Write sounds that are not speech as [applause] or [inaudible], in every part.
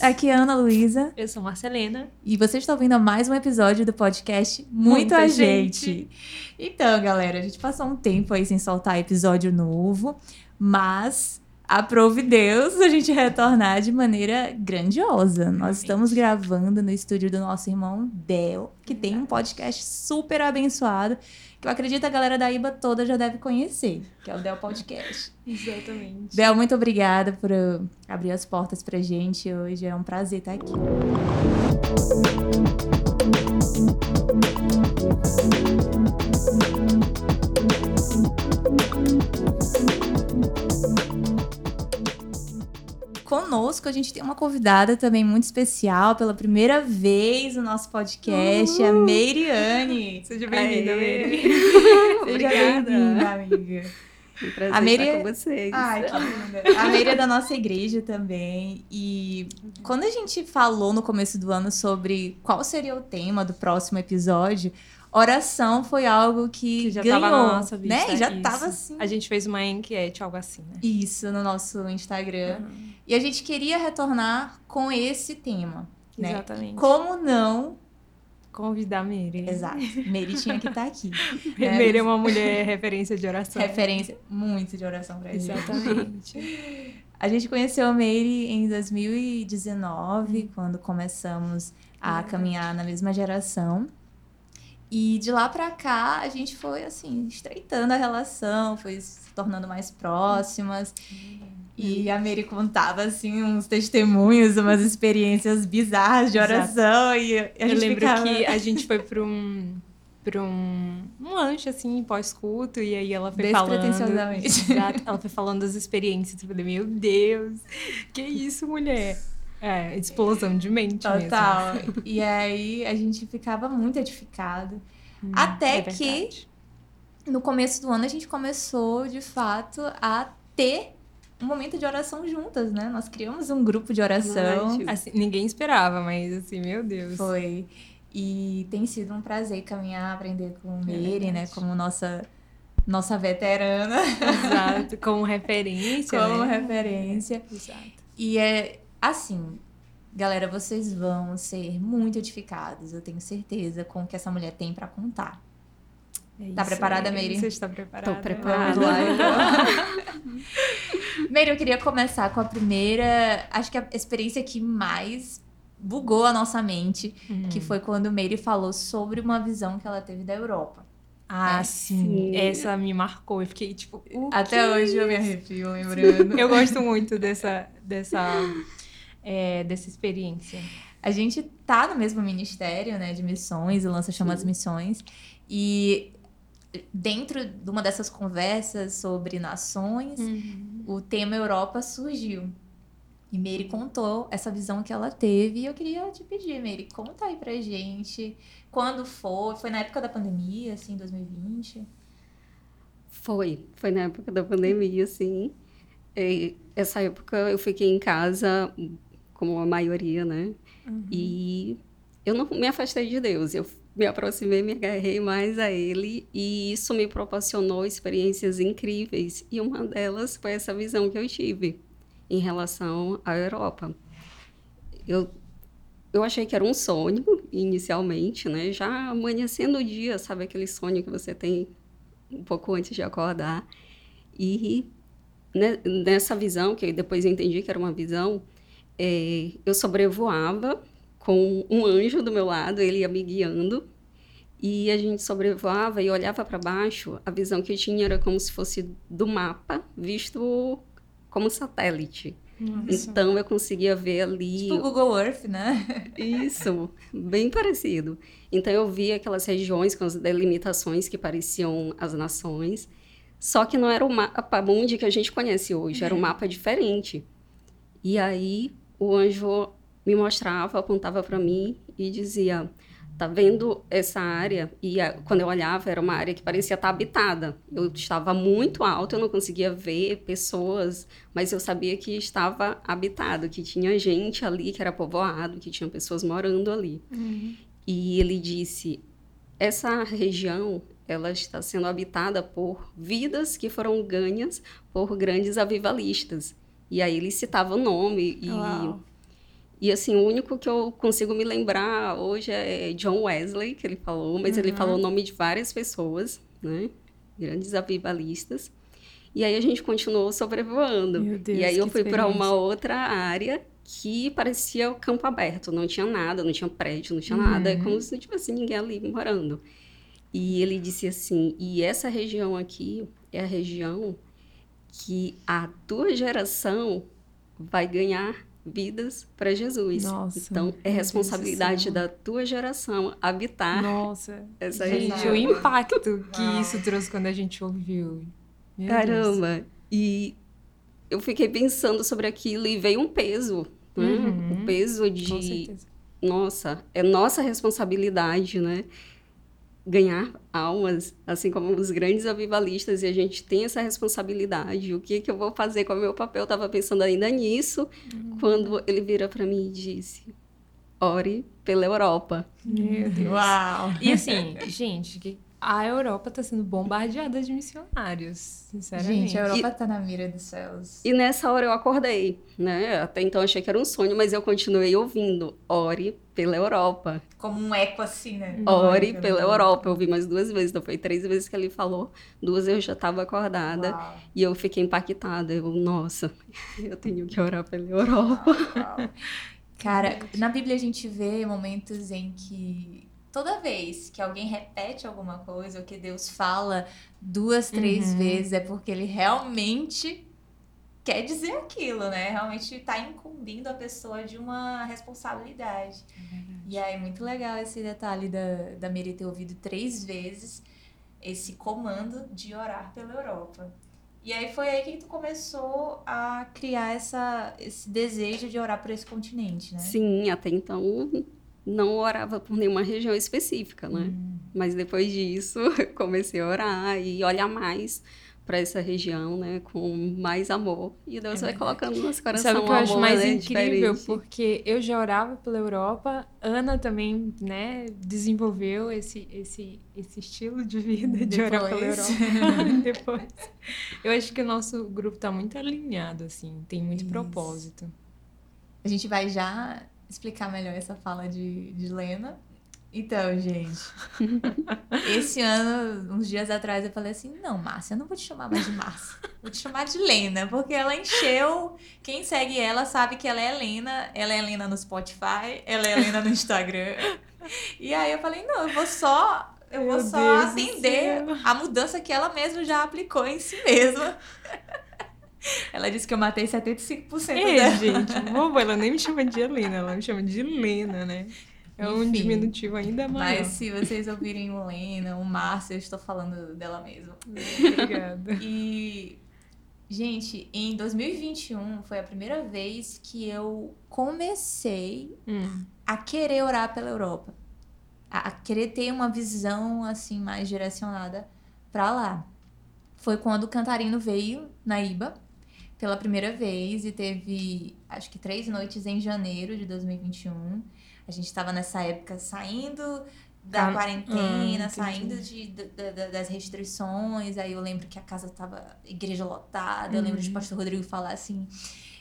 Aqui é Ana Luísa. Eu sou Marcelena. E você está ouvindo mais um episódio do podcast Muito a gente. gente. Então, galera, a gente passou um tempo aí sem soltar episódio novo, mas aprove Deus a gente retornar de maneira grandiosa. Nós estamos gravando no estúdio do nosso irmão Del, que tem um podcast super abençoado que eu acredito a galera da IBA toda já deve conhecer, que é o Del Podcast. [laughs] Exatamente. Del, muito obrigada por uh, abrir as portas pra gente hoje. É um prazer estar aqui. Conosco a gente tem uma convidada também muito especial, pela primeira vez no nosso podcast, a Meiriane. Seja bem-vinda, Meire. [laughs] Seja bem-vinda, amiga. Um prazer a Meire... com vocês. Ai, que linda. A Meire é da nossa igreja também. E quando a gente falou no começo do ano sobre qual seria o tema do próximo episódio, oração foi algo que, que já ganhou, tava na nossa vista, né? Já isso. tava assim. A gente fez uma enquete, algo assim, né? Isso, no nosso Instagram. Uhum. E a gente queria retornar com esse tema. Né? Exatamente. Como não convidar Meire. Exato. Meire tinha que estar tá aqui. [laughs] né? Meire é uma mulher referência de oração. Referência muito de oração pra gente. Exatamente. [laughs] A gente conheceu a Meire em 2019, quando começamos a caminhar na mesma geração. E de lá para cá, a gente foi, assim, estreitando a relação, foi se tornando mais próximas. E a Mary contava, assim, uns testemunhos, umas experiências bizarras de oração. Exato. E a gente Eu lembro ficava... que a gente foi [laughs] para um para um, um lanche, assim, pós-culto, e aí ela foi falando... [laughs] Exato, ela foi falando das experiências, eu falei, meu Deus, que isso, mulher? É, explosão de mente Total. mesmo. E aí a gente ficava muito edificado. Hum, até é que no começo do ano a gente começou, de fato, a ter um momento de oração juntas, né? Nós criamos um grupo de oração. Assim, ninguém esperava, mas assim, meu Deus. Foi. E tem sido um prazer caminhar, aprender com Mary, é né? Como nossa nossa veterana. Exato, [laughs] como referência. como né? referência. Exato. E é assim, galera, vocês vão ser muito edificados, eu tenho certeza, com o que essa mulher tem para contar. É tá preparada, Meire? Você está preparada? Tô preparada. Então. [laughs] [laughs] Meire, eu queria começar com a primeira, acho que a experiência que mais bugou a nossa mente, uhum. que foi quando Meire falou sobre uma visão que ela teve da Europa. Ah, é. sim. sim. Essa me marcou. Eu fiquei tipo. Até hoje eu me arrepio lembrando. eu gosto muito dessa, dessa é, dessa experiência? A gente tá no mesmo ministério, né, de missões, o Lança Chama as Missões, e dentro de uma dessas conversas sobre nações, uhum. o tema Europa surgiu. E Mary contou essa visão que ela teve, e eu queria te pedir, Mary, conta aí pra gente quando foi, foi na época da pandemia, assim, 2020? Foi, foi na época da pandemia, sim. E essa época eu fiquei em casa como a maioria, né? Uhum. E eu não me afastei de Deus, eu me aproximei, me agarrei mais a Ele e isso me proporcionou experiências incríveis e uma delas foi essa visão que eu tive em relação à Europa. Eu eu achei que era um sonho inicialmente, né? Já amanhecendo o dia, sabe aquele sonho que você tem um pouco antes de acordar e né, nessa visão que depois entendi que era uma visão é, eu sobrevoava com um anjo do meu lado, ele ia me guiando. E a gente sobrevoava e olhava para baixo, a visão que eu tinha era como se fosse do mapa, visto como satélite. Nossa. Então eu conseguia ver ali. Tipo o Google Earth, né? [laughs] Isso, bem parecido. Então eu via aquelas regiões com as delimitações que pareciam as nações. Sá que não era o mapa mundi que a gente conhece hoje, era um mapa diferente. E aí o anjo me mostrava, apontava para mim e dizia: "Tá vendo essa área?" E a, quando eu olhava, era uma área que parecia estar habitada. Eu estava muito alto, eu não conseguia ver pessoas, mas eu sabia que estava habitado, que tinha gente ali, que era povoado, que tinha pessoas morando ali. Uhum. E ele disse: "Essa região ela está sendo habitada por vidas que foram ganhas por grandes avivalistas. E aí ele citava o nome e, E assim, o único que eu consigo me lembrar hoje é John Wesley, que ele falou, mas uhum. ele falou o nome de várias pessoas, né? Grandes avivalistas. E aí a gente continuou sobrevoando. Meu Deus, e aí eu fui para uma outra área que parecia o campo aberto, não tinha nada, não tinha prédio, não tinha uhum. nada, é como se não tivesse ninguém ali morando. E ele disse assim: e essa região aqui é a região que a tua geração vai ganhar vidas para Jesus. Nossa, então é responsabilidade da tua geração habitar Nossa, essa gente, região. o impacto que isso trouxe quando a gente ouviu. Meu Caramba! Deus. E eu fiquei pensando sobre aquilo e veio um peso, né? Uhum, o peso de nossa, é nossa responsabilidade, né? Ganhar almas, assim como os grandes avivalistas, e a gente tem essa responsabilidade. O que, que eu vou fazer com o meu papel? Eu estava pensando ainda nisso, uhum. quando ele vira para mim e disse: ore pela Europa. Meu Deus. Uau! E assim, gente, que a Europa está sendo bombardeada de missionários, sinceramente. Gente, a Europa está na mira dos céus. E nessa hora eu acordei, né? Até então achei que era um sonho, mas eu continuei ouvindo. Ore pela Europa. Como um eco assim, né? Ore pela, pela Europa. Eu ouvi mais duas vezes, então foi três vezes que ele falou. Duas eu já estava acordada Uau. e eu fiquei impactada. Eu, nossa, eu tenho que orar pela Europa. Uau. Cara, na Bíblia a gente vê momentos em que toda vez que alguém repete alguma coisa ou que Deus fala duas, três uhum. vezes, é porque ele realmente quer dizer aquilo, né? Realmente está incumbindo a pessoa de uma responsabilidade. É e aí, muito legal esse detalhe da, da Miri ter ouvido três vezes esse comando de orar pela Europa. E aí foi aí que tu começou a criar essa, esse desejo de orar por esse continente, né? Sim, até então não orava por nenhuma região específica, né? Hum. Mas depois disso, [laughs] comecei a orar e olhar mais para essa região, né, com mais amor. E Deus é vai colocando no nosso coração Sabe o que eu acho amor, mais né, incrível? diferente. Porque eu já orava pela Europa, Ana também, né, desenvolveu esse, esse, esse estilo de vida de Depois. orar pela Europa. [laughs] Depois. Eu acho que o nosso grupo está muito alinhado, assim, tem muito Isso. propósito. A gente vai já explicar melhor essa fala de, de Lena. Então, gente, [laughs] esse ano, uns dias atrás, eu falei assim: não, Márcia, eu não vou te chamar mais de Márcia, vou te chamar de Lena, porque ela encheu. Quem segue ela sabe que ela é Lena, ela é Lena no Spotify, ela é Lena no Instagram. E aí eu falei: não, eu vou só. Eu Meu vou só Deus atender a mudança que ela mesma já aplicou em si mesma. [laughs] [laughs] Ela disse que eu matei 75% Ei, dela. gente, [laughs] boba, ela nem me chama de Helena, ela me chama de Lena, né? É Enfim, um diminutivo ainda maior. Mas se vocês ouvirem o Lena, o Márcio, eu estou falando dela mesmo. Obrigada. E, gente, em 2021 foi a primeira vez que eu comecei hum. a querer orar pela Europa. A querer ter uma visão, assim, mais direcionada para lá. Foi quando o Cantarino veio na IBA pela primeira vez e teve, acho que três noites em janeiro de 2021. A gente estava nessa época saindo da ah, quarentena, hum, saindo de, de, de, das restrições. Aí eu lembro que a casa tava igreja lotada. Uhum. Eu lembro de uhum. pastor Rodrigo falar assim: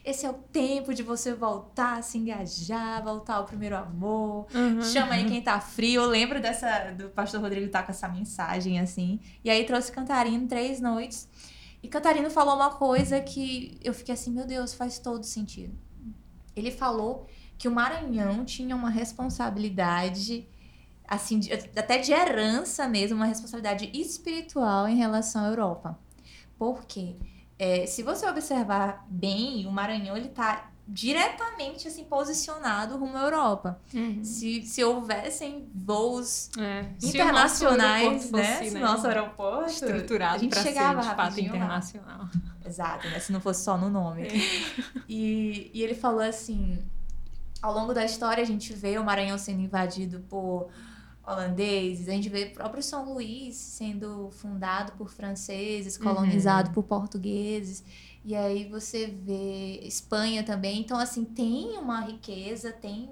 esse é o tempo de você voltar a se engajar, voltar ao primeiro amor. Uhum, Chama aí quem tá frio. Eu lembro dessa do pastor Rodrigo estar tá com essa mensagem assim. E aí trouxe Cantarino três noites. E Catarino falou uma coisa que eu fiquei assim, meu Deus, faz todo sentido. Ele falou que o Maranhão tinha uma responsabilidade, assim, de, até de herança mesmo, uma responsabilidade espiritual em relação à Europa. Por quê? É, se você observar bem, o Maranhão ele está diretamente assim posicionado rumo à Europa. Uhum. Se, se houvessem voos é. internacionais, se né? Fosse, né? Nosso aeroporto estruturado a gente chegava ser, de fato internacional. Lá. Exato, né? Se não fosse só no nome. É. [laughs] E, e ele falou assim, ao longo da história a gente vê o Maranhão sendo invadido por holandeses, a gente vê o próprio São Luís sendo fundado por franceses, colonizado uhum. por portugueses. E aí você vê Espanha também. Então, assim, tem uma riqueza, tem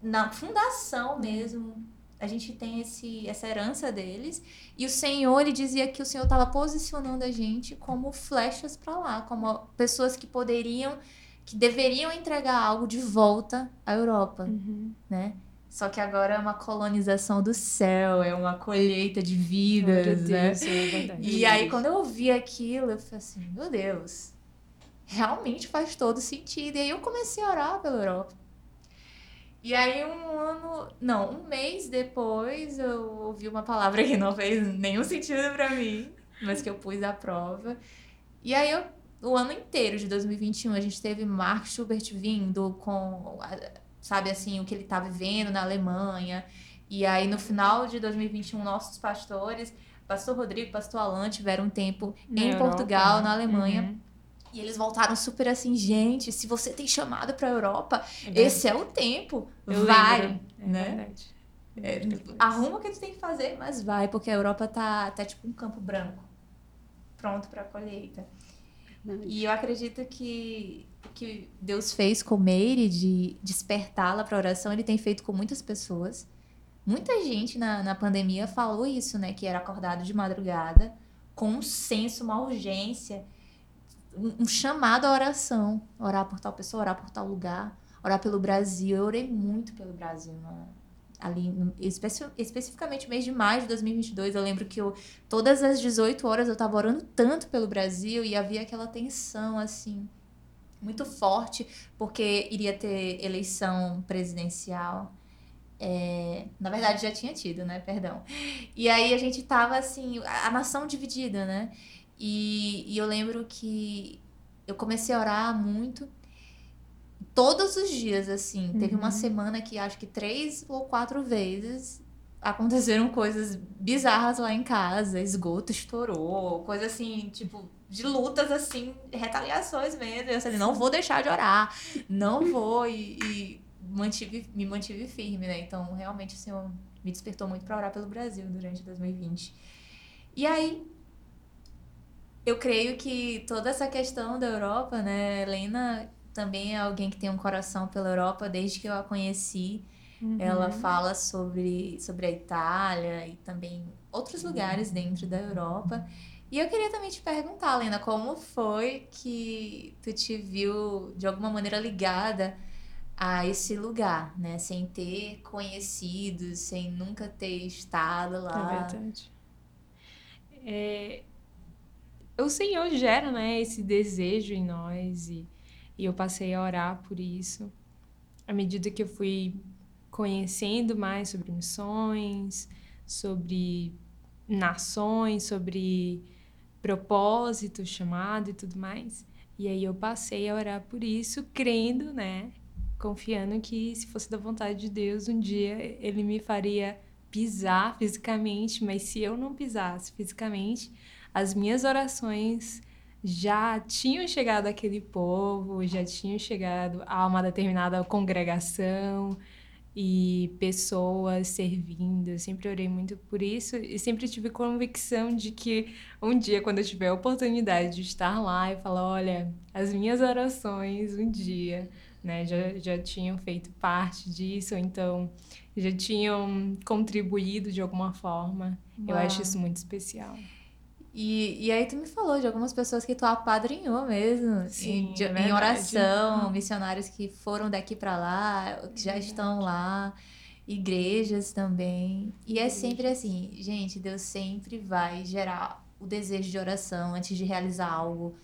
na fundação mesmo. A gente tem esse, essa herança deles. E o Senhor, ele dizia que o Senhor estava posicionando a gente como flechas para lá, como pessoas que poderiam que deveriam entregar algo de volta à Europa, uhum. né? Só que agora é uma colonização do céu, é uma colheita de vidas, né? Deus, é e aí, quando eu ouvi aquilo, eu falei assim, meu Deus, realmente faz todo sentido. E aí eu comecei a orar pela Europa. E aí um ano, não, um mês depois eu ouvi uma palavra que não fez nenhum sentido para mim, mas que eu pus à prova. E aí eu, o ano inteiro de 2021 a gente teve Mark Schubert vindo com sabe assim, o que ele tá vivendo na Alemanha. E aí no final de 2021 nossos pastores, pastor Rodrigo, pastor Alan tiveram um tempo na em Europa, Portugal, né? na Alemanha. Uhum. E eles voltaram super assim, gente, se você tem chamado para a Europa, é esse é o tempo. Eu vai, lembro. É né? Verdade. É, arruma o que tu tem que fazer, mas vai, porque a Europa tá, tá tipo um campo branco, pronto para colheita. E eu acredito que que Deus fez com Meire de despertá-la para oração, ele tem feito com muitas pessoas. Muita gente na, na pandemia falou isso, né? Que era acordado de madrugada, com um senso, uma urgência, um, um chamado à oração. Orar por tal pessoa, orar por tal lugar, orar pelo Brasil. Eu orei muito pelo Brasil, mano ali, especi especificamente mês de maio de 2022, eu lembro que eu, todas as 18 horas eu tava orando tanto pelo Brasil e havia aquela tensão, assim, muito forte, porque iria ter eleição presidencial. É, na verdade, já tinha tido, né? Perdão. E aí a gente tava assim, a, a nação dividida, né? E, e eu lembro que eu comecei a orar muito todos os dias, assim. Uhum. Teve uma uhum. semana que acho que três ou quatro vezes aconteceram [laughs] coisas bizarras lá em casa, esgoto estourou, coisa assim, tipo, de lutas assim, retaliações mesmo. Eu falei, não vou deixar de orar, não vou, e, e mantive, me mantive firme, né? Então, realmente, o Senhor me despertou muito para orar pelo Brasil durante 2020. E aí, eu creio que toda essa questão da Europa, né, Helena também é alguém que tem um coração pela Europa desde que eu a conheci. Uhum. Ela fala sobre, sobre a Itália e também outros lugares dentro da Europa. E eu queria também te perguntar, Lena, como foi que tu te viu de alguma maneira ligada a esse lugar, né? Sem ter conhecido, sem nunca ter estado lá. É verdade. É, o Senhor gera, né, esse desejo em nós e e eu passei a orar por isso. À medida que eu fui conhecendo mais sobre missões, sobre nações, sobre propósito, chamado e tudo mais. E aí eu passei a orar por isso, crendo, né? Confiando que se fosse da vontade de Deus, um dia ele me faria pisar fisicamente, mas se eu não pisasse fisicamente, as minhas orações já tinham chegado aquele povo, já tinham chegado a uma determinada congregação e pessoas servindo. Eu sempre orei muito por isso e sempre tive convicção de que um dia, quando eu tiver a oportunidade de estar lá e falar, olha, as minhas orações um dia, né, já, já tinham feito parte disso, ou então já tinham contribuído de alguma forma. Uau. Eu acho isso muito especial. E, e aí tu me falou de algumas pessoas que tu apadrinhou mesmo, Sim, em, de, é em oração, uhum. missionários que foram daqui para lá, que já é estão lá, igrejas também. E é sempre assim, gente, Deus sempre vai gerar o desejo de oração antes de realizar algo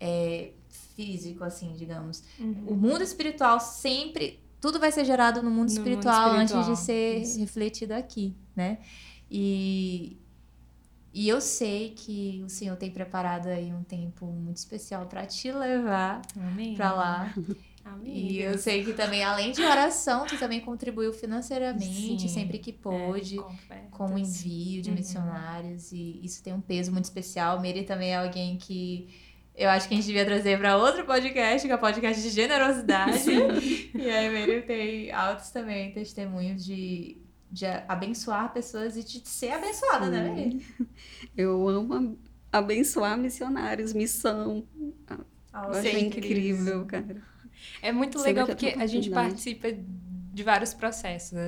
é, físico, assim, digamos. Uhum. O mundo espiritual sempre, tudo vai ser gerado no mundo, no espiritual, mundo espiritual, antes de ser Isso. refletido aqui, né? E, e eu sei que o Senhor tem preparado aí um tempo muito especial para te levar para lá. Amém. E eu sei que também, além de oração, tu também contribuiu financeiramente, Sim, sempre que pôde, é, com o envio de uhum. missionários. E isso tem um peso muito especial. Mary também é alguém que eu acho que a gente devia trazer para outro podcast, que é o podcast de generosidade. [laughs] e aí, Mary tem altos também testemunhos de de abençoar pessoas e de ser abençoada, né, Sim. né? [laughs] Eu amo abençoar missionários, missão. Oh, eu acho incrível, cara. É muito legal porque a gente participa de vários processos.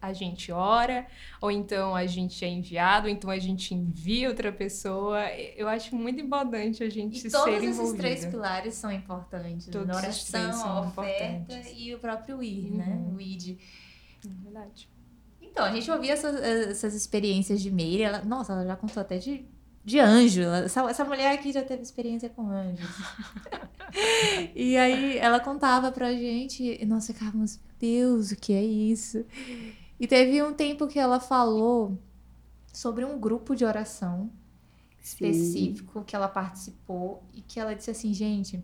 A gente ora, ou então a gente é enviado, ou então a gente envia outra pessoa. Eu acho muito importante a gente e ser todos envolvido. esses três pilares são importantes. Todos a oração, a oferta e o próprio ir, né? uhum. né? O id. É verdade. Então, a gente ouvia essas, essas experiências de Meire. Ela, nossa, ela já contou até de de anjo. Essa, essa mulher aqui já teve experiência com anjos. [laughs] e aí ela contava pra gente, e nós ficávamos, meu Deus, o que é isso? E teve um tempo que ela falou sobre um grupo de oração específico Sim. que ela participou e que ela disse assim, gente,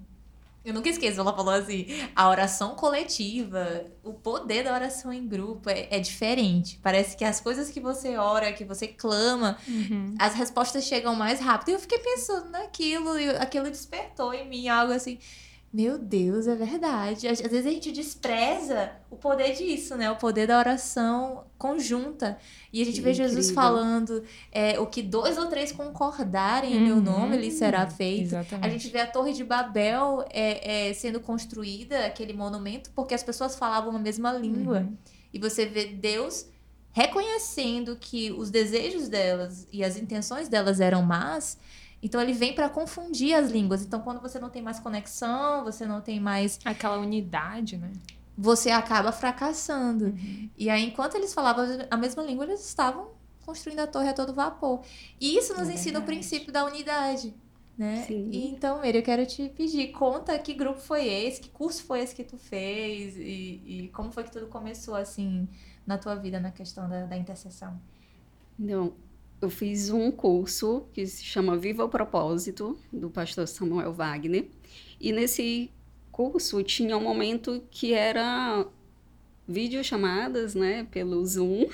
eu nunca esqueço, ela falou assim: a oração coletiva, o poder da oração em grupo é, é diferente. Parece que as coisas que você ora, que você clama, uhum. as respostas chegam mais rápido. E eu fiquei pensando naquilo, e aquilo despertou em mim algo assim. Meu Deus, é verdade. Às vezes a gente despreza o poder disso, né? O poder da oração conjunta. E a gente vê Jesus falando é, o que dois ou três concordarem uhum. em meu uhum. nome, ele será feito. Exatamente. A gente vê a Torre de Babel é, é, sendo construída, aquele monumento, porque as pessoas falavam a mesma língua. Uhum. E você vê Deus reconhecendo que os desejos delas e as intenções delas eram más então ele vem para confundir as línguas. Então quando você não tem mais conexão, você não tem mais aquela unidade, né? Você acaba fracassando. Uhum. E aí enquanto eles falavam a mesma língua, eles estavam construindo a torre a todo vapor. E isso nos é ensina o princípio da unidade. Né? Sim. E, então, Meire, eu quero te pedir, conta que grupo foi esse, que curso foi esse que tu fez e, e como foi que tudo começou assim na tua vida na questão da, da intercessão. Não, eu fiz um curso que se chama Viva o Propósito, do pastor Samuel Wagner. E nesse curso tinha um momento que era videochamadas, né, pelo Zoom.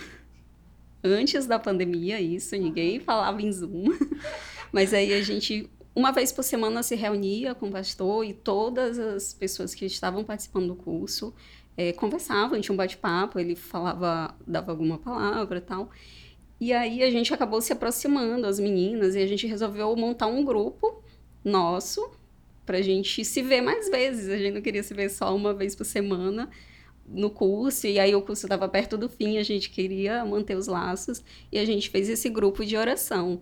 Antes da pandemia, isso, ninguém falava em Zoom. [laughs] Mas aí a gente, uma vez por semana, se reunia com o pastor e todas as pessoas que estavam participando do curso é, conversavam, tinha um bate-papo, ele falava, dava alguma palavra e tal. E aí a gente acabou se aproximando, as meninas, e a gente resolveu montar um grupo nosso pra gente se ver mais vezes. A gente não queria se ver só uma vez por semana no curso, e aí o curso estava perto do fim, a gente queria manter os laços, e a gente fez esse grupo de oração.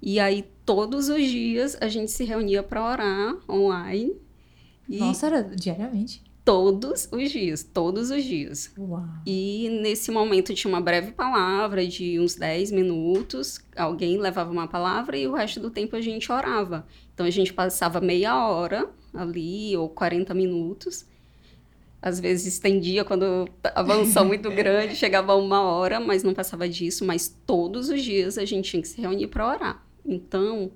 E aí todos os dias a gente se reunia para orar online. E... Nossa, era diariamente? Todos os dias, todos os dias. Uau. E nesse momento tinha uma breve palavra de uns 10 minutos, alguém levava uma palavra e o resto do tempo a gente orava. Então a gente passava meia hora ali ou 40 minutos. Às vezes estendia quando avançou [laughs] muito grande, chegava uma hora, mas não passava disso. Mas todos os dias a gente tinha que se reunir para orar. Então,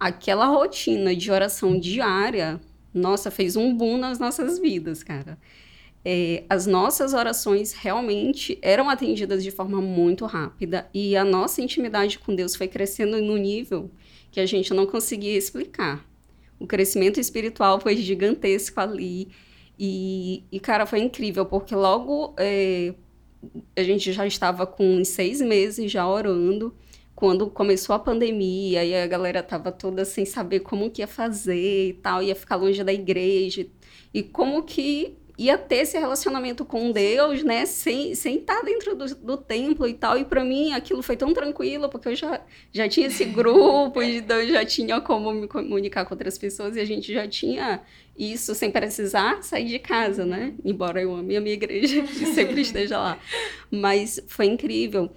aquela rotina de oração diária nossa, fez um boom nas nossas vidas, cara. É, as nossas orações realmente eram atendidas de forma muito rápida e a nossa intimidade com Deus foi crescendo no nível que a gente não conseguia explicar. O crescimento espiritual foi gigantesco ali e, e cara, foi incrível, porque logo é, a gente já estava com seis meses já orando quando começou a pandemia e a galera tava toda sem saber como que ia fazer e tal, ia ficar longe da igreja e como que ia ter esse relacionamento com Deus, né, sem, sem estar dentro do, do templo e tal, e para mim aquilo foi tão tranquilo, porque eu já, já tinha esse [laughs] grupo, então eu já tinha como me comunicar com outras pessoas, e a gente já tinha isso sem precisar sair de casa, né, embora eu ame a minha igreja [laughs] e sempre esteja lá, mas foi incrível,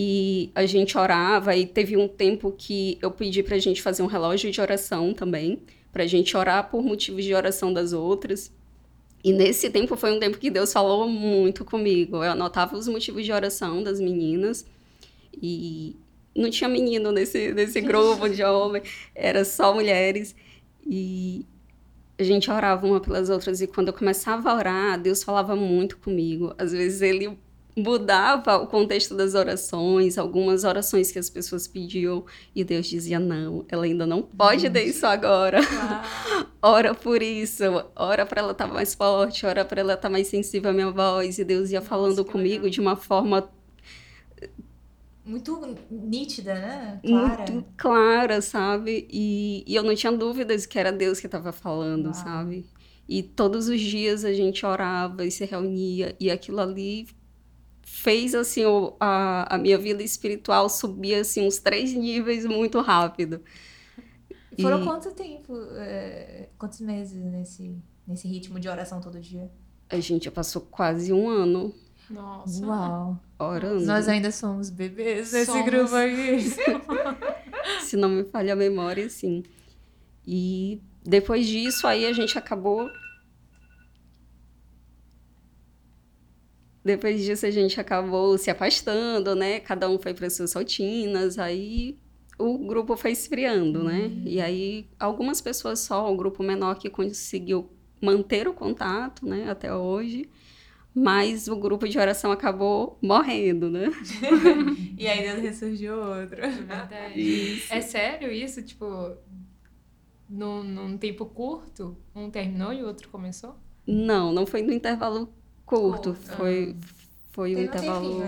e a gente orava e teve um tempo que eu pedi para a gente fazer um relógio de oração também, para a gente orar por motivos de oração das outras. E nesse tempo foi um tempo que Deus falou muito comigo. Eu anotava os motivos de oração das meninas e não tinha menino nesse, nesse grupo de homens, era só mulheres. E a gente orava uma pelas outras e quando eu começava a orar, Deus falava muito comigo. Às vezes ele mudava o contexto das orações, algumas orações que as pessoas pediam e Deus dizia: não, ela ainda não pode ter isso agora. [laughs] ora por isso, ora para ela estar tá mais forte, ora para ela estar tá mais sensível à minha voz. E Deus ia falando Nossa, comigo legal. de uma forma muito nítida, né? Clara. Muito clara, sabe? E, e eu não tinha dúvidas que era Deus que estava falando, Uau. sabe? E todos os dias a gente orava e se reunia, e aquilo ali fez assim o, a, a minha vida espiritual subir assim uns três níveis muito rápido. Foram e... quanto tempo, é, quantos meses nesse, nesse ritmo de oração todo dia? A gente já passou quase um ano. Nossa. Uau. Orando. Nós ainda somos bebês nesse somos. grupo aqui. [laughs] Se não me falha a memória, sim. E depois disso, aí a gente acabou Depois disso, a gente acabou se afastando, né? Cada um foi para suas rotinas, aí o grupo foi esfriando, né? uhum. E aí, algumas pessoas só, o grupo menor que conseguiu manter o contato, né? Até hoje. Mas o grupo de oração acabou morrendo, né? [laughs] e aí Deus ressurgiu outro. É verdade. Isso. É sério isso? Tipo, num, num tempo curto, um terminou e o outro começou? Não, não foi no intervalo curto. Foi, foi um intervalo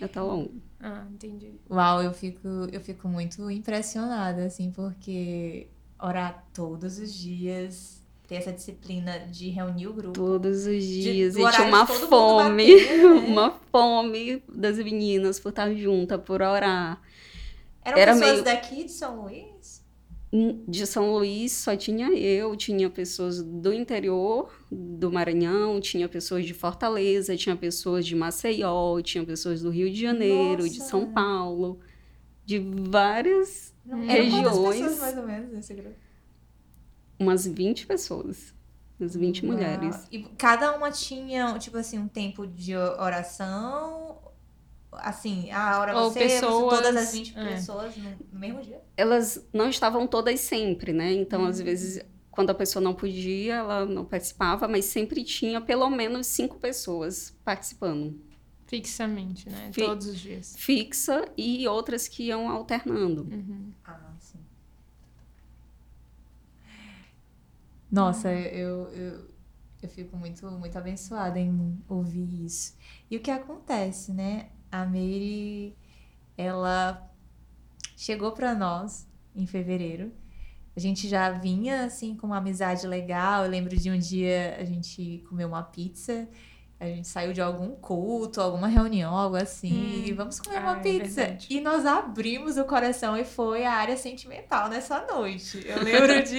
até longo. Ah, entendi. Uau, eu fico, eu fico muito impressionada, assim, porque orar todos os dias, ter essa disciplina de reunir o grupo. Todos os dias. De, e tinha uma fome, bater, [laughs] né? uma fome das meninas por estar juntas, por orar. Eram Era pessoas meio... daqui de São Luís? De São Luís só tinha eu, tinha pessoas do interior do Maranhão, tinha pessoas de Fortaleza, tinha pessoas de Maceió, tinha pessoas do Rio de Janeiro, Nossa. de São Paulo, de várias Não, regiões. pessoas mais ou menos nesse grupo? Umas 20 pessoas. Umas 20 Uau. mulheres. E cada uma tinha, tipo assim, um tempo de oração assim, a hora Ou você, pessoas, todas as 20 é. pessoas no, no, mesmo dia? Elas não estavam todas sempre, né? Então, uhum. às vezes, quando a pessoa não podia, ela não participava, mas sempre tinha pelo menos cinco pessoas participando. Fixamente, né? Fi Todos os dias. Fixa e outras que iam alternando. Uhum. Ah, sim. Nossa, eu, eu, eu fico muito, muito abençoada em ouvir isso. E o que acontece, né? A Meire, ela chegou para nós em fevereiro. A gente já vinha assim com uma amizade legal. Eu lembro de um dia a gente comeu uma pizza. A gente saiu de algum culto, alguma reunião, algo assim. Hum, vamos comer uma é pizza. E nós abrimos o coração e foi a área sentimental nessa noite. Eu lembro de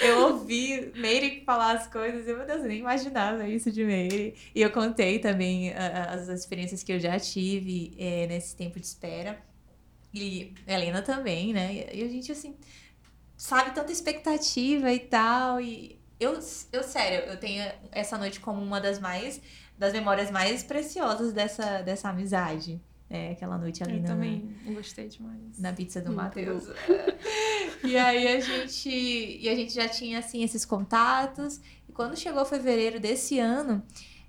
eu ouvir Meire falar as coisas. Eu, meu Deus, eu nem imaginava isso de Meire. E eu contei também as experiências que eu já tive é, nesse tempo de espera. E Helena também, né? E a gente, assim, sabe, tanta expectativa e tal. E eu, eu sério, eu tenho essa noite como uma das mais das memórias mais preciosas dessa, dessa amizade. É, aquela noite ali eu na. também gostei demais. Na pizza do Matheus. [laughs] e aí a gente. E a gente já tinha, assim, esses contatos. E quando chegou fevereiro desse ano,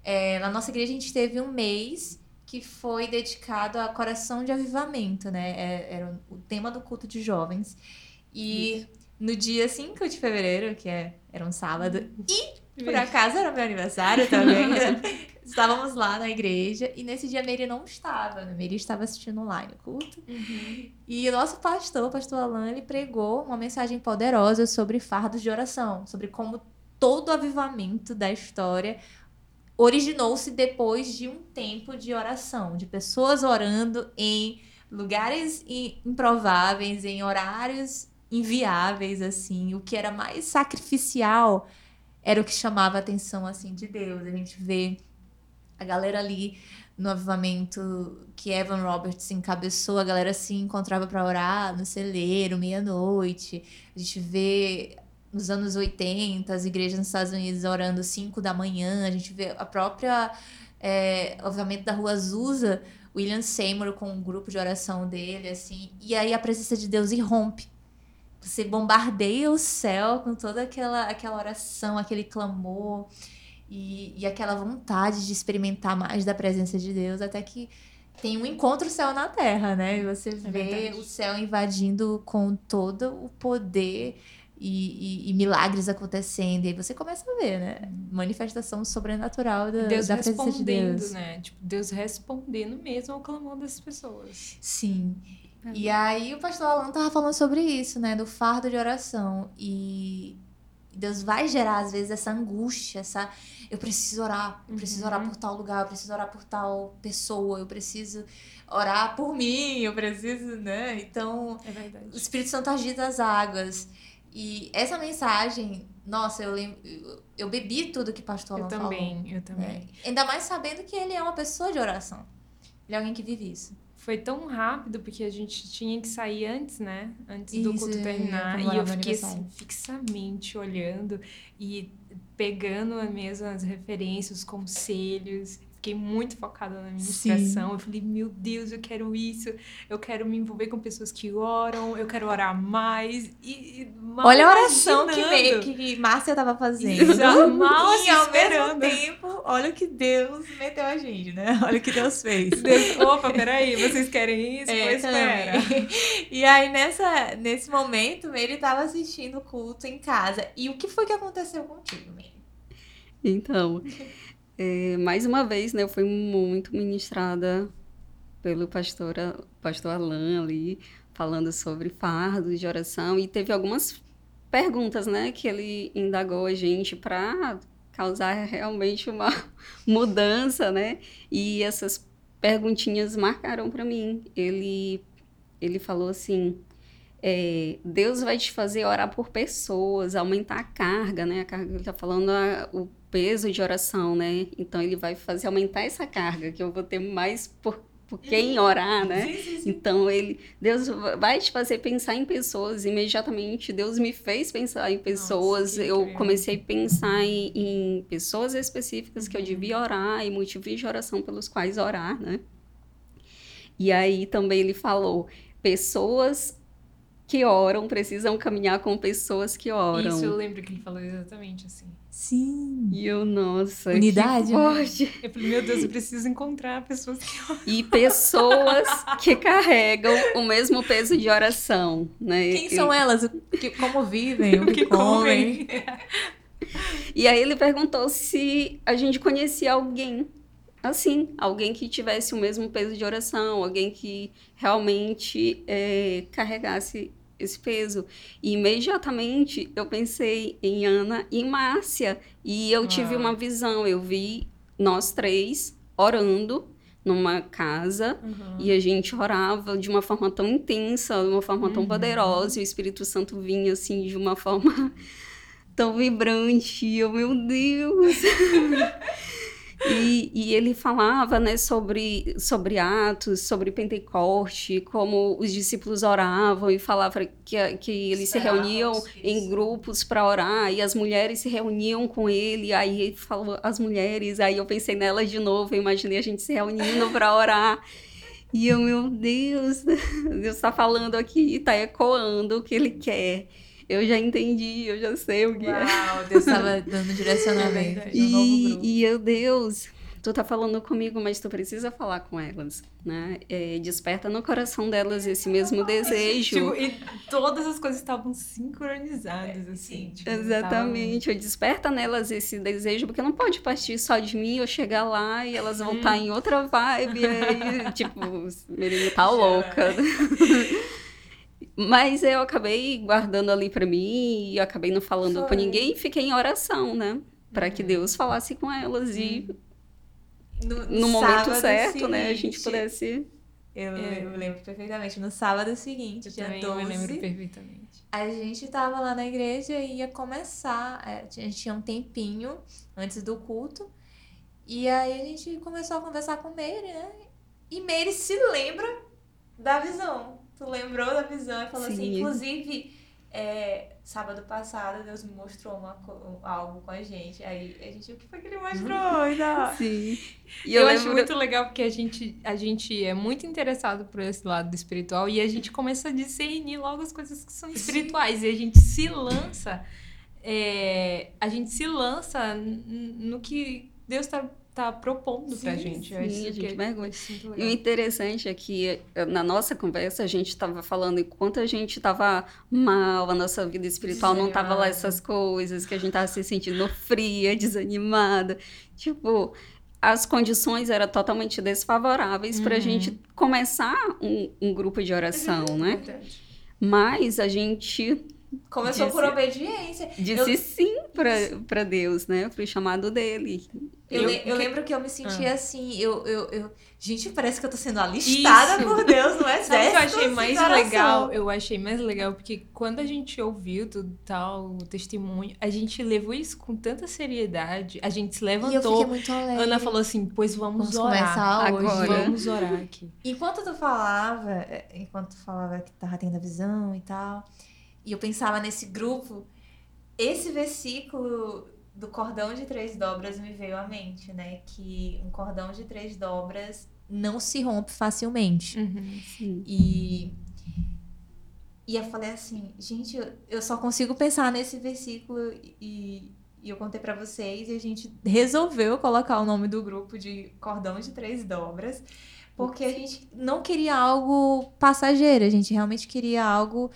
é, na nossa igreja a gente teve um mês que foi dedicado a coração de avivamento, né? É, era o tema do culto de jovens. E Isso. no dia 5 de fevereiro, que é, era um sábado, uhum. e por acaso era meu aniversário também. [laughs] Estávamos lá na igreja e nesse dia a Mary não estava. Né? A Mary estava assistindo online o culto. Uhum. E o nosso pastor, o pastor Alan, ele pregou uma mensagem poderosa sobre fardos de oração, sobre como todo o avivamento da história originou-se depois de um tempo de oração, de pessoas orando em lugares improváveis, em horários inviáveis, assim, o que era mais sacrificial era o que chamava a atenção assim de Deus. A gente vê a galera ali no avivamento que Evan Roberts encabeçou, a galera se encontrava para orar no celeiro, meia-noite. A gente vê nos anos 80 as igrejas nos Estados Unidos orando 5 da manhã. A gente vê a própria é, avivamento da Rua Azusa, William Seymour com um grupo de oração dele, assim. E aí a presença de Deus irrompe. Você bombardeia o céu com toda aquela, aquela oração, aquele clamor. E, e aquela vontade de experimentar mais da presença de Deus, até que tem um encontro céu na terra, né? E você é vê o céu invadindo com todo o poder e, e, e, milagres acontecendo. E aí você começa a ver, né? Manifestação sobrenatural da, Deus da presença de Deus. né? Tipo, Deus respondendo mesmo ao clamor das pessoas. Sim. É. E aí o pastor Alan tava falando sobre isso, né? Do fardo de oração. E Deus vai gerar, às vezes, essa angústia, essa. Eu preciso orar, eu preciso uhum. orar por tal lugar, eu preciso orar por tal pessoa, eu preciso orar por mim, eu preciso, né? Então, é o Espírito Santo agita as águas. E essa mensagem, nossa, eu lembro, eu bebi tudo que o pastor Alan falou. Eu também, eu também. Né? Ainda mais sabendo que ele é uma pessoa de oração. Ele é alguém que vive isso foi tão rápido porque a gente tinha que sair antes, né? Antes Isso, do culto terminar. E eu fiquei assim, fixamente olhando e pegando mesmo as referências, os conselhos fiquei muito focada na ministração. Eu falei, meu Deus, eu quero isso, eu quero me envolver com pessoas que oram, eu quero orar mais. E, e Olha a oração que, me, que Márcia tava fazendo. mal [laughs] e ao mesmo tempo, olha o que Deus meteu a gente, né? [laughs] Olha o que Deus fez. Deus, opa, peraí, vocês querem isso? É, espera. [laughs] E aí, nessa, nesse momento, ele tava assistindo o culto em casa. E o que foi que aconteceu contigo, Mary? Então, é, mais uma vez, né, eu fui muito ministrada pelo pastor, pastor Alain ali, falando sobre fardos de oração, e teve algumas perguntas, né, que ele indagou a gente para causar realmente uma [laughs] mudança, né? E essas perguntinhas marcaram para mim. Ele ele falou assim: é, Deus vai te fazer orar por pessoas, aumentar a carga, né? A carga que ele está falando, a, o peso de oração, né? Então ele vai fazer aumentar essa carga, que eu vou ter mais por, por quem orar, né? Então ele, Deus vai te fazer pensar em pessoas. Imediatamente Deus me fez pensar em pessoas. Nossa, eu comecei a pensar em, em pessoas específicas que eu devia uhum. orar e motivos de oração pelos quais orar, né? E aí também ele falou pessoas que oram precisam caminhar com pessoas que oram. Isso, eu lembro que ele falou exatamente assim. Sim. E eu, nossa. Unidade. Que forte. Eu falei, meu Deus, eu preciso encontrar pessoas que oram. E pessoas que carregam o mesmo peso de oração, né? Quem são elas? Que, como vivem? [laughs] O que, que comem? e aí ele perguntou se a gente conhecia alguém assim, alguém que tivesse o mesmo peso de oração, alguém que realmente é, carregasse esse peso. E imediatamente eu pensei em Ana e Márcia. E eu ah. tive uma visão. Eu vi nós três orando numa casa uhum. e a gente orava de uma forma tão intensa, de uma forma uhum. tão poderosa, e o Espírito Santo vinha assim de uma forma [laughs] tão vibrante. E eu, meu Deus! [laughs] E, e, ele falava né, sobre, sobre Atos, sobre Pentecoste, como os discípulos oravam e falava que, que eles se reuniam em grupos para orar e as mulheres se reuniam com ele. Aí ele falou as mulheres, aí eu pensei nelas de novo, eu imaginei a gente se reunindo para orar. E eu, meu Deus, [laughs] Deus está falando aqui, está ecoando o que ele quer eu já entendi, eu já sei o que Uau, é. Deus estava dando [laughs] direcionamento. É e, e eu, Deus, tu tá falando comigo, mas tu precisa falar com elas, né? É, desperta no coração delas esse mesmo [laughs] desejo. Tipo, e todas as coisas estavam sincronizadas, assim. Tipo, Exatamente. Tava... Desperta nelas esse desejo, porque não pode partir só de mim, eu chegar lá e elas vão estar tá em outra vibe. aí, [laughs] tipo, menina tá louca. Mas eu acabei guardando ali para mim e acabei não falando com ninguém e fiquei em oração, né? Para que uhum. Deus falasse com elas e no, no momento certo, seguinte, né, a gente pudesse eu, é. eu, lembro perfeitamente. No sábado seguinte, eu dia também 12, eu lembro perfeitamente. A gente tava lá na igreja e ia começar. É, a gente tinha um tempinho antes do culto. E aí a gente começou a conversar com Meire, né? E Meire se lembra da visão. Tu lembrou da visão e falou assim, Sim. assim, inclusive, é, sábado passado, Deus me mostrou uma, algo com a gente. Aí a gente, o que foi que ele mostrou? Então, Sim. E eu, eu acho muito legal porque a gente, a gente é muito interessado por esse lado espiritual e a gente começa a discernir logo as coisas que são espirituais. Sim. E a gente se lança. É, a gente se lança no que Deus está tá propondo sim, pra gente. Sim, a gente mergulha. E o interessante é que eh, na nossa conversa a gente estava falando enquanto a gente estava mal, a nossa vida espiritual não tava lá essas coisas, que a gente tava se sentindo fria, [laughs] desanimada. Tipo, as condições eram totalmente desfavoráveis uhum. para a gente começar um, um, grupo de oração, né? Verdade. Mas a gente Começou disse, por obediência. Disse eu... sim para Deus, né? Foi chamado dele. Eu, eu, eu, lembro que eu me sentia ah. assim, eu, eu, eu, Gente, parece que eu tô sendo alistada Isso. por Deus no exército. [laughs] Sabe o que eu achei mais legal? Eu achei mais legal, porque quando a gente ouviu tudo tal, o testemunho, a gente levou isso com tanta seriedade. A gente se levantou. Eu fiquei muito alegre. Ana falou assim, pois vamos, vamos orar. Começar hoje. Agora. Vamos [laughs] orar aqui. Enquanto tu falava, é, enquanto tu falava que tava tendo a visão e tal, e eu pensava nesse grupo, esse versículo do cordão de três dobras me veio à mente, né? Que um cordão de três dobras não se rompe facilmente. Uhum, e, e eu falei assim, gente, eu só consigo pensar nesse versículo e, e eu contei para vocês e a gente resolveu colocar o nome do grupo de cordão de três dobras. Porque a gente não queria algo passageiro, a gente realmente queria algo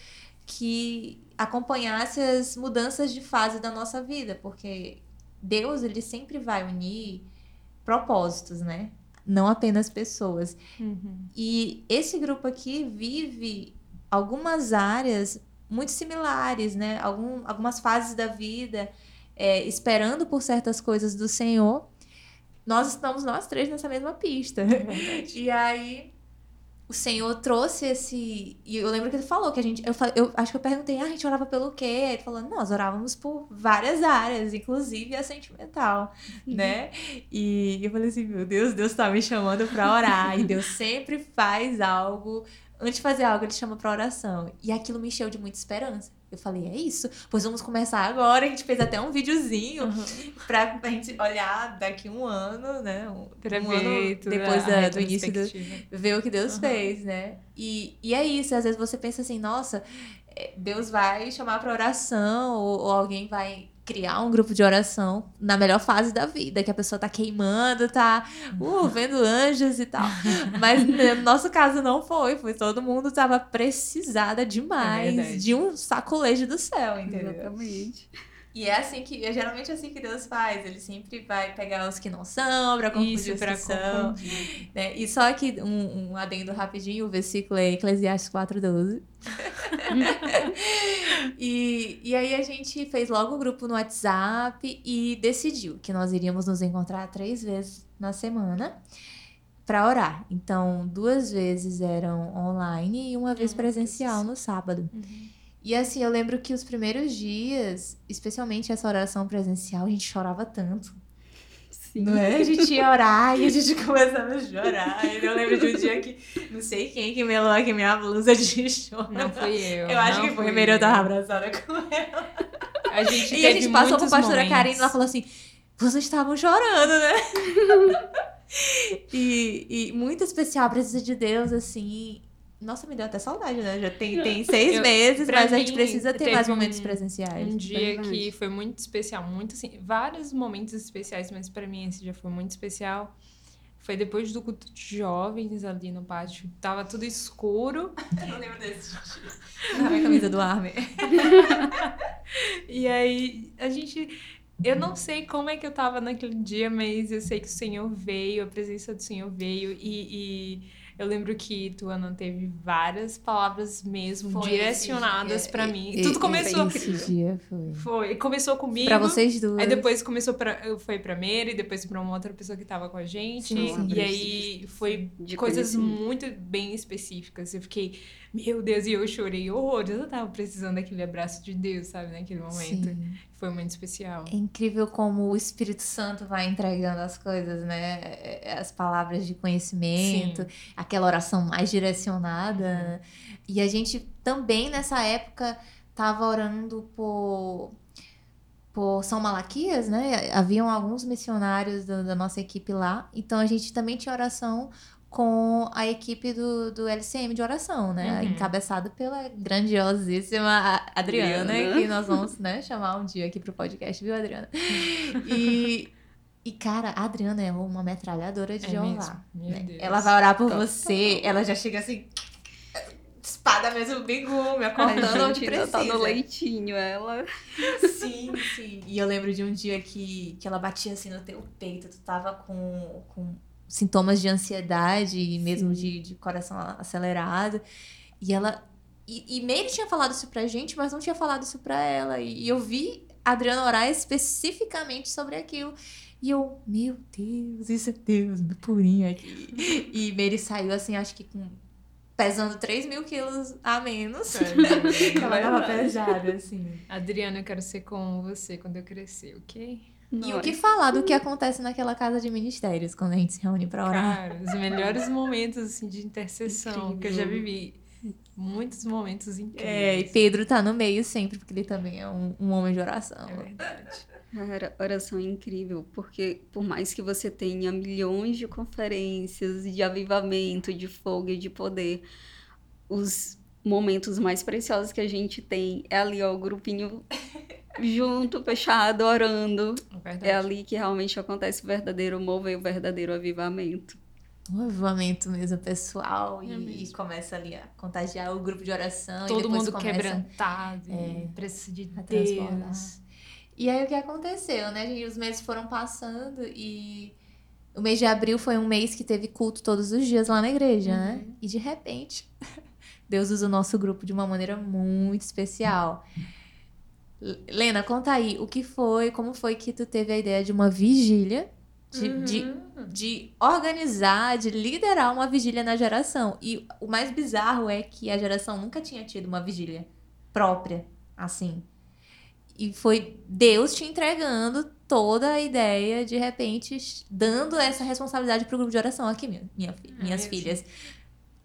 que acompanhasse as mudanças de fase da nossa vida, porque Deus ele sempre vai unir propósitos, né? Não apenas pessoas. Uhum. E esse grupo aqui vive algumas áreas muito similares, né? Algum, algumas fases da vida, é, esperando por certas coisas do Senhor. Nós estamos nós três nessa mesma pista. É [laughs] e aí o Senhor trouxe esse. E eu lembro que ele falou que a gente. Eu, eu acho que eu perguntei, ah, a gente orava pelo quê? Ele falou, nós orávamos por várias áreas, inclusive a sentimental, uhum. né? E eu falei assim, meu Deus, Deus tá me chamando para orar. e Deus sempre faz algo. Antes de fazer algo, ele chama para oração. E aquilo me encheu de muita esperança. Eu falei, é isso? Pois vamos começar agora. A gente fez até um videozinho uhum. pra, pra gente olhar daqui um ano, né? Um, um ano depois da, do início do, ver o que Deus uhum. fez, né? E, e é isso, às vezes você pensa assim, nossa, é, Deus vai chamar para oração, ou, ou alguém vai criar um grupo de oração na melhor fase da vida, que a pessoa tá queimando, tá uh, vendo anjos e tal. [laughs] Mas no nosso caso não foi, foi todo mundo tava precisada demais é de um sacolejo do céu, entendeu? Exatamente. E é assim que, é geralmente assim que Deus faz. Ele sempre vai pegar os que não são, pra confundir Isso, os pra que são. Né? E só que um, um adendo rapidinho, o versículo é Eclesiastes 4,12. [laughs] e, e aí a gente fez logo o um grupo no WhatsApp e decidiu que nós iríamos nos encontrar três vezes na semana para orar. Então, duas vezes eram online e uma vez presencial no sábado. Uhum. E assim, eu lembro que os primeiros dias, especialmente essa oração presencial, a gente chorava tanto. Sim. Não é? A gente ia orar e a gente [laughs] começava a chorar. Eu lembro de um dia que não sei quem que melou aqui minha blusa de choro. Não fui eu. Eu acho que foi, primeiro eu tava abraçada com ela. A gente e a gente passou por pastora Karine e ela falou assim: vocês estavam chorando, né? [laughs] e, e muito especial a presença de Deus, assim. Nossa, me deu até saudade, né? Já tem, [laughs] tem seis eu, meses, mas a gente precisa ter mais momentos um, presenciais. Um dia que foi muito especial, muito assim, vários momentos especiais, mas para mim esse dia foi muito especial. Foi depois do culto de jovens ali no pátio. Tava tudo escuro. [laughs] Eu não lembro desse dia. Na minha camisa do Army. [laughs] e aí, a gente. Eu não sei como é que eu tava naquele dia, mas eu sei que o Senhor veio, a presença do Senhor veio e, e eu lembro que Tuana teve várias palavras mesmo foi direcionadas para mim. E, Tudo começou. Esse dia foi. Foi. Começou comigo. Pra vocês duas. Aí depois começou para foi pra Mary, depois pra uma outra pessoa que tava com a gente. Sim, e aí foi coisas muito bem específicas. Eu fiquei, meu Deus, e eu chorei horrores. Eu tava precisando daquele abraço de Deus, sabe, naquele momento. Sim. Foi muito especial. É incrível como o Espírito Santo vai entregando as coisas, né? As palavras de conhecimento, Sim. aquela oração mais direcionada. E a gente também, nessa época, estava orando por, por São Malaquias, né? Haviam alguns missionários da, da nossa equipe lá. Então a gente também tinha oração com a equipe do, do LCM de oração, né? Uhum. Encabeçado pela grandiosíssima Adriana, Adriana, que nós vamos né, chamar um dia aqui pro podcast, viu, Adriana? [laughs] E, e cara, a Adriana é uma metralhadora de é orar. Né? Ela vai orar por você, ela já chega assim espada mesmo, bigume, cortando onde precisa. Tá no leitinho, ela. Sim, sim. E eu lembro de um dia que, que ela batia assim no teu peito, tu tava com, com sintomas de ansiedade e mesmo de, de coração acelerado. E ela E, e Meire tinha falado isso pra gente, mas não tinha falado isso pra ela. E, e eu vi a Adriana orar especificamente sobre aquilo. E eu, meu Deus, isso é Deus, purinho aqui. E Meire saiu assim, acho que com pesando 3 mil quilos a menos. É, [laughs] ela tava pesada, assim. Adriana, eu quero ser como você quando eu crescer, ok? E o que falar do que acontece naquela casa de ministérios quando a gente se reúne para orar? Cara, os melhores [laughs] momentos assim, de intercessão Incrível. que eu já vivi. Muitos momentos incríveis. É, e Pedro tá no meio sempre, porque ele também é um, um homem de oração. É verdade. Cara, oração é incrível, porque por mais que você tenha milhões de conferências de avivamento, de fogo e de poder, os momentos mais preciosos que a gente tem é ali, ó, o grupinho [laughs] junto, fechado, orando. É, é ali que realmente acontece o verdadeiro mover, o verdadeiro avivamento. Um avivamento mesmo pessoal é e, mesmo. começa ali a contagiar o grupo de oração. Todo mundo começa, quebrantado, é, precisa de Deus. E aí o que aconteceu, né? Os meses foram passando e o mês de abril foi um mês que teve culto todos os dias lá na igreja, né? uhum. né? E de repente, [laughs] Deus usa o nosso grupo de uma maneira muito especial. Lena, conta aí, o que foi, como foi que tu teve a ideia de uma vigília, de, uhum. de, de, organizar, de liderar uma vigília na geração. E o mais bizarro é que a geração nunca tinha tido uma vigília própria, assim. E foi Deus te entregando toda a ideia, de repente, dando essa responsabilidade para o grupo de oração. Aqui, minha, minha, minhas é filhas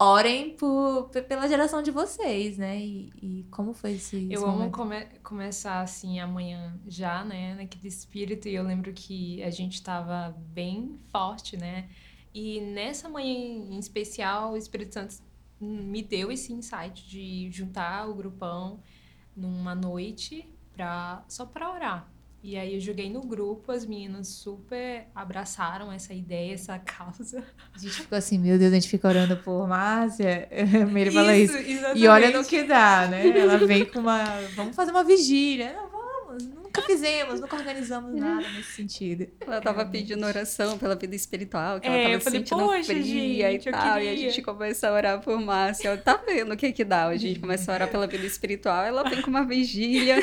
orem por, pela geração de vocês, né? E, e como foi esse, Eu amo come, começar assim amanhã já, né? Naquele espírito. E eu lembro que a gente estava bem forte, né? E nessa manhã em especial, o Espírito Santo me deu esse insight de juntar o grupão numa noite pra, só para orar. E aí eu joguei no grupo, as meninas super abraçaram essa ideia, essa causa. A gente ficou assim, meu Deus, a gente fica orando por Márcia. [laughs] Meire fala isso. Exatamente. E olha no que dá, né? Ela vem com uma. Vamos fazer uma vigília. Não, nunca fizemos, nunca organizamos nada nesse sentido. Ela tava pedindo oração pela vida espiritual, que é, ela tava se sentindo fria gente, e tal. E a gente começa a orar por Márcia. Tá vendo o que que dá? A gente [laughs] começa a orar pela vida espiritual, ela vem com uma vigília.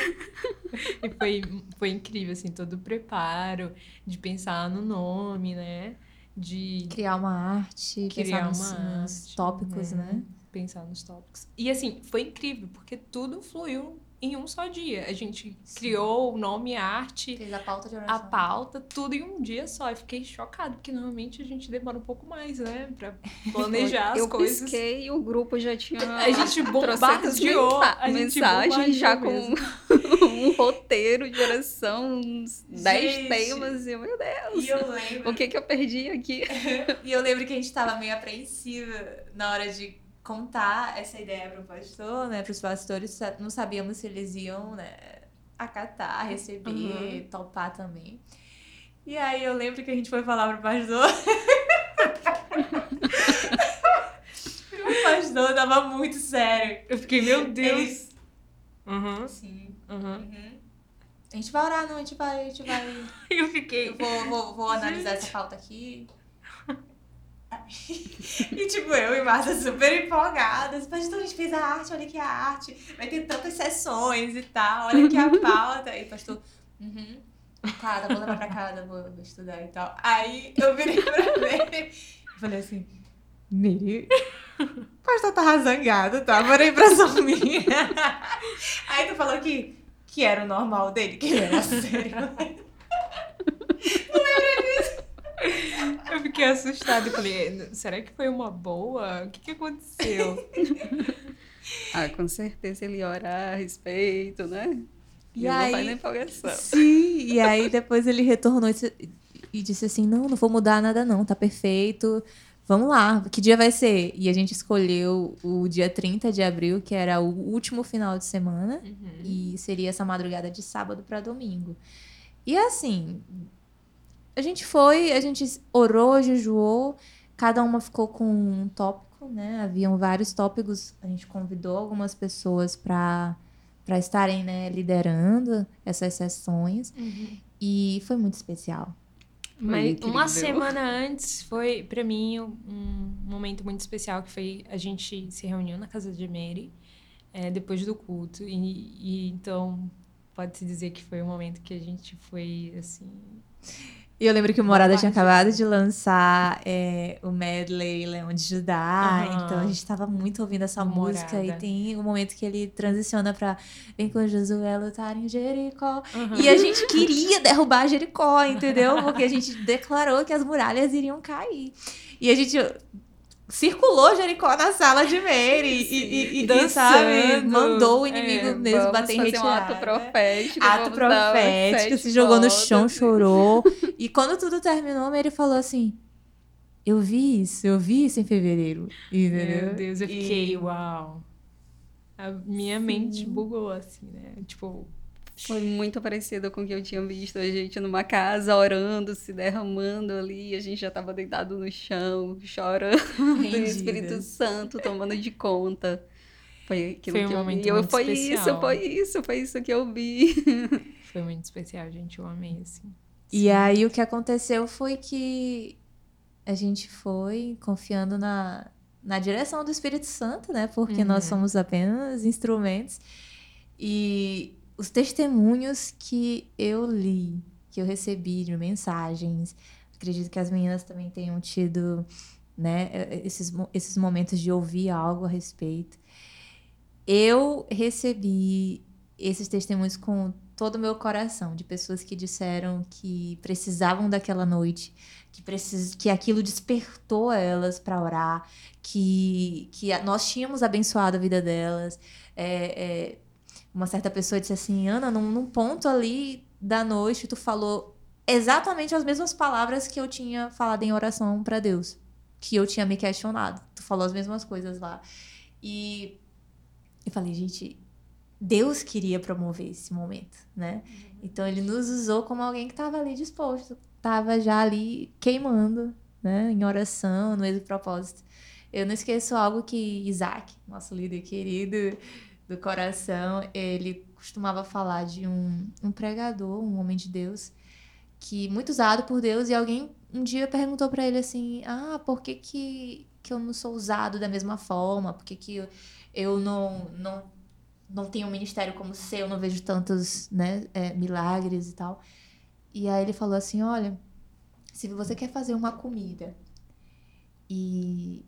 e foi, foi incrível, assim, todo o preparo de pensar no nome, né? De criar uma arte, criar pensar uma nos arte, tópicos, né? né? Pensar nos tópicos. E assim, foi incrível, porque tudo fluiu em um só dia. A gente Sim. criou o nome, a arte, Fez a pauta de oração. A pauta, tudo em um dia só. Eu fiquei chocada, porque normalmente a gente demora um pouco mais, né? Pra [laughs] planejar eu as coisas. Eu pisquei e o grupo já tinha A gente [laughs] bombardeou a mensagem já com [laughs] um roteiro de oração, uns 10 temas. E, meu Deus, e eu lembro... o que que eu perdi aqui? e eu lembro que a gente tava meio apreensiva na hora de contar essa ideia para o pastor, né, para os pastores, não sabíamos se eles iam, né, acatar, receber, uhum. topar também. E aí eu lembro que a gente foi falar pro pastor. [laughs] o pastor tava muito sério. Eu fiquei, meu Deus. Uhum. Sim. Uhum. uhum. A gente vai orar, não, a gente vai, a gente vai. [laughs] Eu fiquei. Eu vou, vou, vou analisar essa pauta aqui. [laughs] e tipo, eu e Marta super empolgadas. Mas então a gente fez a arte, olha aqui a arte. Vai ter tantas sessões e tal, olha aqui a [laughs] pauta. E pastor, uhum. Tá, vou levar pra casa, vou, vou estudar e tal. Aí eu virei pra [laughs] e falei assim, Miri, o pastor tava zangado, tá? Por impressão minha. Aí tu falou que, que era o normal dele, que ele era sério. Não lembra disso? Eu fiquei assustada e falei, será que foi uma boa? O que, que aconteceu? [laughs] ah, com certeza ele ora a respeito, né? E, e aí, vai na empolgação. Sim, e aí depois ele retornou e disse assim, não, não vou mudar nada não, tá perfeito. Vamos lá, que dia vai ser? E a gente escolheu o dia 30 de abril, que era o último final de semana, uhum. e seria essa madrugada de sábado para domingo. E assim, a gente foi, a gente orou, jejuou, cada uma ficou com um tópico, né? Haviam vários tópicos, a gente convidou algumas pessoas para para estarem né, liderando essas sessões uhum. e foi muito especial. Mas uma semana antes foi para mim um momento muito especial que foi a gente se reuniu na casa de Mary é, depois do culto. E, e então pode-se dizer que foi um momento que a gente foi assim. E eu lembro que o Morada tinha acabado de lançar é, o medley Leão de Judá, uhum. então a gente estava muito ouvindo essa Morada. música e tem um momento que ele transiciona para Vem com Josué lutar em Jericó. Uhum. E a gente queria derrubar Jericó, entendeu? Porque a gente declarou que as muralhas iriam cair. E a gente circulou Jericó na sala de Mary e, e, e, sabe, mandou o inimigo é, mesmo bater em retirada. um ato profético. Ato profético, se jogou no chão, chorou. [laughs] e quando tudo terminou, Mary falou assim, eu vi isso, eu vi isso em fevereiro. Entendeu? Meu Deus, eu fiquei, uau. A minha Sim. mente bugou, assim, né? Tipo, foi muito parecido com o que eu tinha visto a gente numa casa orando, se derramando ali, a gente já estava deitado no chão, chorando, [laughs] o Espírito Santo tomando de conta. Foi aquilo foi um que momento eu vi. Foi especial. isso, foi isso, foi isso que eu vi. [laughs] Foi muito especial, gente, eu amei assim. E Sim. aí o que aconteceu foi que a gente foi confiando na, na direção do Espírito Santo, né? Porque uhum. nós somos apenas instrumentos. E os testemunhos que eu li, que eu recebi de mensagens, acredito que as meninas também tenham tido né, esses, esses momentos de ouvir algo a respeito. Eu recebi esses testemunhos com todo o meu coração, de pessoas que disseram que precisavam daquela noite, que, precis... que aquilo despertou elas para orar, que, que nós tínhamos abençoado a vida delas. É, é, uma certa pessoa disse assim, Ana, num, num ponto ali da noite, tu falou exatamente as mesmas palavras que eu tinha falado em oração para Deus, que eu tinha me questionado. Tu falou as mesmas coisas lá. E eu falei, gente, Deus queria promover esse momento, né? Uhum. Então ele nos usou como alguém que estava ali disposto, estava já ali queimando, né, em oração, no mesmo propósito. Eu não esqueço algo que Isaac, nosso líder querido, do coração, ele costumava falar de um, um pregador, um homem de Deus, que muito usado por Deus, e alguém um dia perguntou para ele assim: Ah, por que, que, que eu não sou usado da mesma forma? Por que, que eu, eu não, não, não tenho um ministério como o seu, não vejo tantos né, é, milagres e tal? E aí ele falou assim: Olha, se você quer fazer uma comida e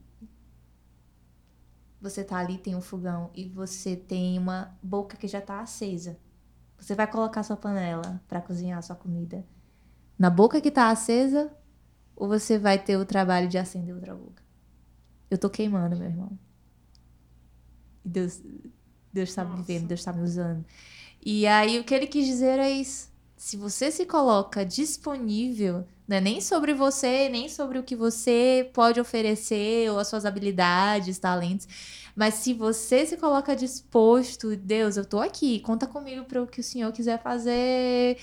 você tá ali, tem um fogão e você tem uma boca que já tá acesa. Você vai colocar sua panela para cozinhar a sua comida na boca que tá acesa ou você vai ter o trabalho de acender outra boca? Eu tô queimando, meu irmão. E Deus, Deus está me vendo, Deus está me usando. E aí o que ele quis dizer é isso. Se você se coloca disponível não é nem sobre você, nem sobre o que você pode oferecer, ou as suas habilidades, talentos. Mas se você se coloca disposto, Deus, eu tô aqui, conta comigo para o que o Senhor quiser fazer.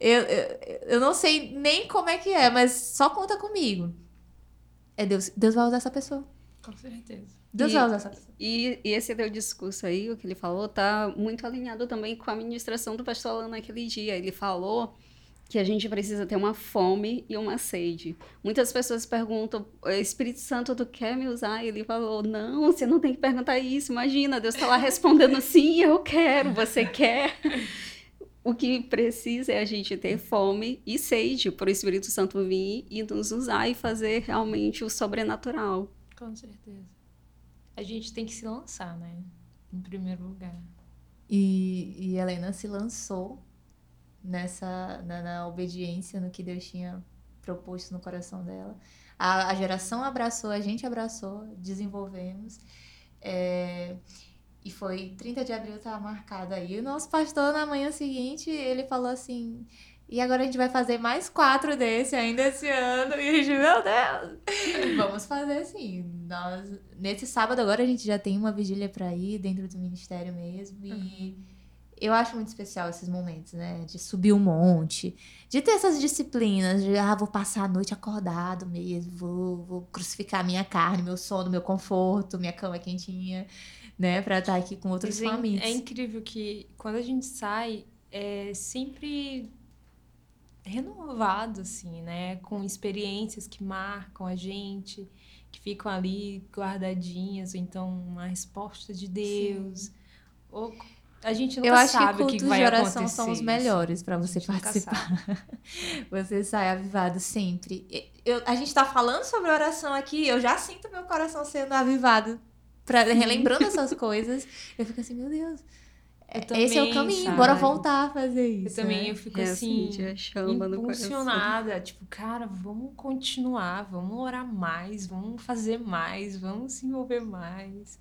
Eu, eu, eu não sei nem como é que é, mas só conta comigo. É Deus, Deus vai usar essa pessoa. Com certeza. E, essa pessoa. E, e esse teu discurso aí, o que ele falou, tá muito alinhado também com a ministração do pastor Alan naquele dia. Ele falou que a gente precisa ter uma fome e uma sede. Muitas pessoas perguntam, Espírito Santo, tu quer me usar? E ele falou, não, você não tem que perguntar isso, imagina, Deus está lá respondendo, [laughs] sim, eu quero, você quer? O que precisa é a gente ter fome e sede para o Espírito Santo vir e nos usar e fazer realmente o sobrenatural. Com certeza. A gente tem que se lançar, né? Em primeiro lugar. E, e Helena se lançou nessa na, na, obediência no que Deus tinha proposto no coração dela. A, a geração abraçou, a gente abraçou, desenvolvemos. É, e foi 30 de abril, tá marcado aí. O nosso pastor, na manhã seguinte, ele falou assim: e agora a gente vai fazer mais quatro desse ainda esse ano. E a gente, meu Deus! [laughs] Vamos fazer sim. Nós, nesse sábado agora a gente já tem uma vigília para ir dentro do ministério mesmo. E. Uhum eu acho muito especial esses momentos, né? De subir um monte, de ter essas disciplinas, de ah, vou passar a noite acordado mesmo, vou, vou crucificar minha carne, meu sono, meu conforto, minha cama quentinha, né? Pra estar aqui com outros Mas É incrível que quando a gente sai, é sempre renovado, assim, né? Com experiências que marcam a gente, que ficam ali guardadinhas, ou então uma resposta de Deus. Sim a gente nunca eu acho sabe que cultos que vai de oração são os melhores para você participar. [laughs] você sai avivado sempre. Eu, a gente tá falando sobre oração aqui, eu já sinto meu coração sendo avivado, pra, relembrando essas coisas. Eu fico assim, meu Deus. Também, Esse é o caminho, sabe? bora voltar a fazer isso. Eu também né? eu fico é assim, impulsionada, tipo, cara, vamos continuar, vamos orar mais, vamos fazer mais, vamos se envolver mais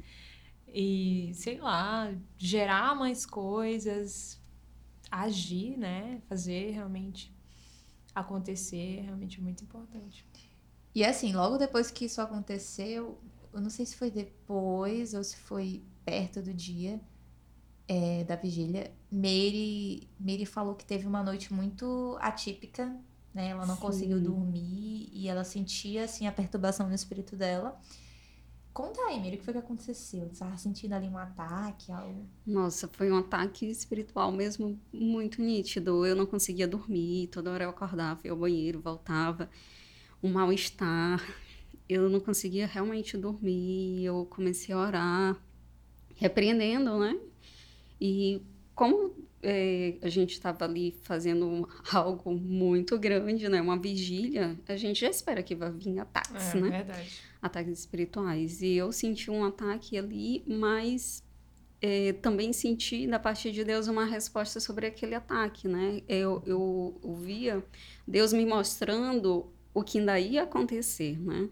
e, sei lá, gerar mais coisas, agir, né? Fazer realmente acontecer, realmente é muito importante. E assim, logo depois que isso aconteceu, eu não sei se foi depois ou se foi perto do dia é, da vigília, Mary, Mary falou que teve uma noite muito atípica, né? Ela não Sim. conseguiu dormir e ela sentia assim a perturbação no espírito dela. Conta aí, Miri, o que foi que aconteceu? Você estava sentindo ali um ataque, algo? Nossa, foi um ataque espiritual mesmo muito nítido. Eu não conseguia dormir, toda hora eu acordava, ia ao banheiro, voltava. Um mal-estar. Eu não conseguia realmente dormir. Eu comecei a orar, repreendendo, né? E como é, a gente estava ali fazendo [laughs] algo muito grande, né? Uma vigília, a gente já espera que vai vir ataques, é, né? Verdade. Ataques espirituais. E eu senti um ataque ali, mas é, também senti da parte de Deus uma resposta sobre aquele ataque, né? Eu, eu, eu via Deus me mostrando o que ainda ia acontecer, né?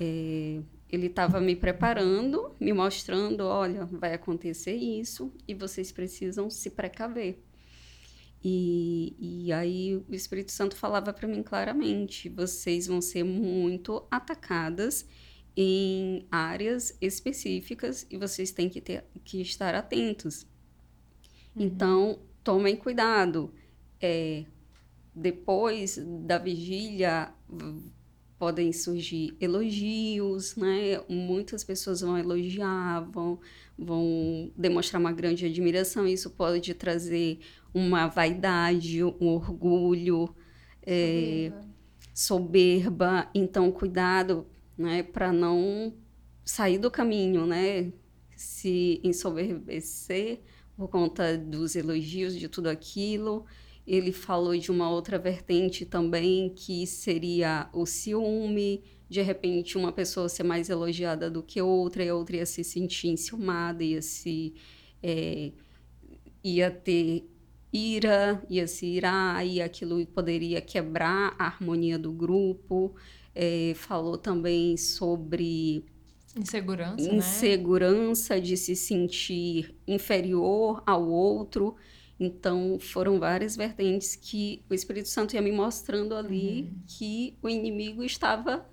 É, ele estava me preparando, me mostrando, olha, vai acontecer isso e vocês precisam se precaver. E, e aí o Espírito Santo falava para mim claramente: vocês vão ser muito atacadas em áreas específicas e vocês têm que, ter, que estar atentos. Uhum. Então, tomem cuidado. É, depois da vigília, podem surgir elogios, né? Muitas pessoas vão elogiar, vão, vão demonstrar uma grande admiração. Isso pode trazer uma vaidade, um orgulho, é, soberba. Então, cuidado, né? Para não sair do caminho, né? Se ensoberbecer por conta dos elogios de tudo aquilo ele falou de uma outra vertente também, que seria o ciúme, de repente uma pessoa ser mais elogiada do que outra, e a outra ia se sentir enciumada, ia se... É, ia ter ira, ia se irar, e aquilo poderia quebrar a harmonia do grupo. É, falou também sobre insegurança, insegurança né? de se sentir inferior ao outro. Então, foram várias vertentes que o Espírito Santo ia me mostrando ali uhum. que o inimigo estava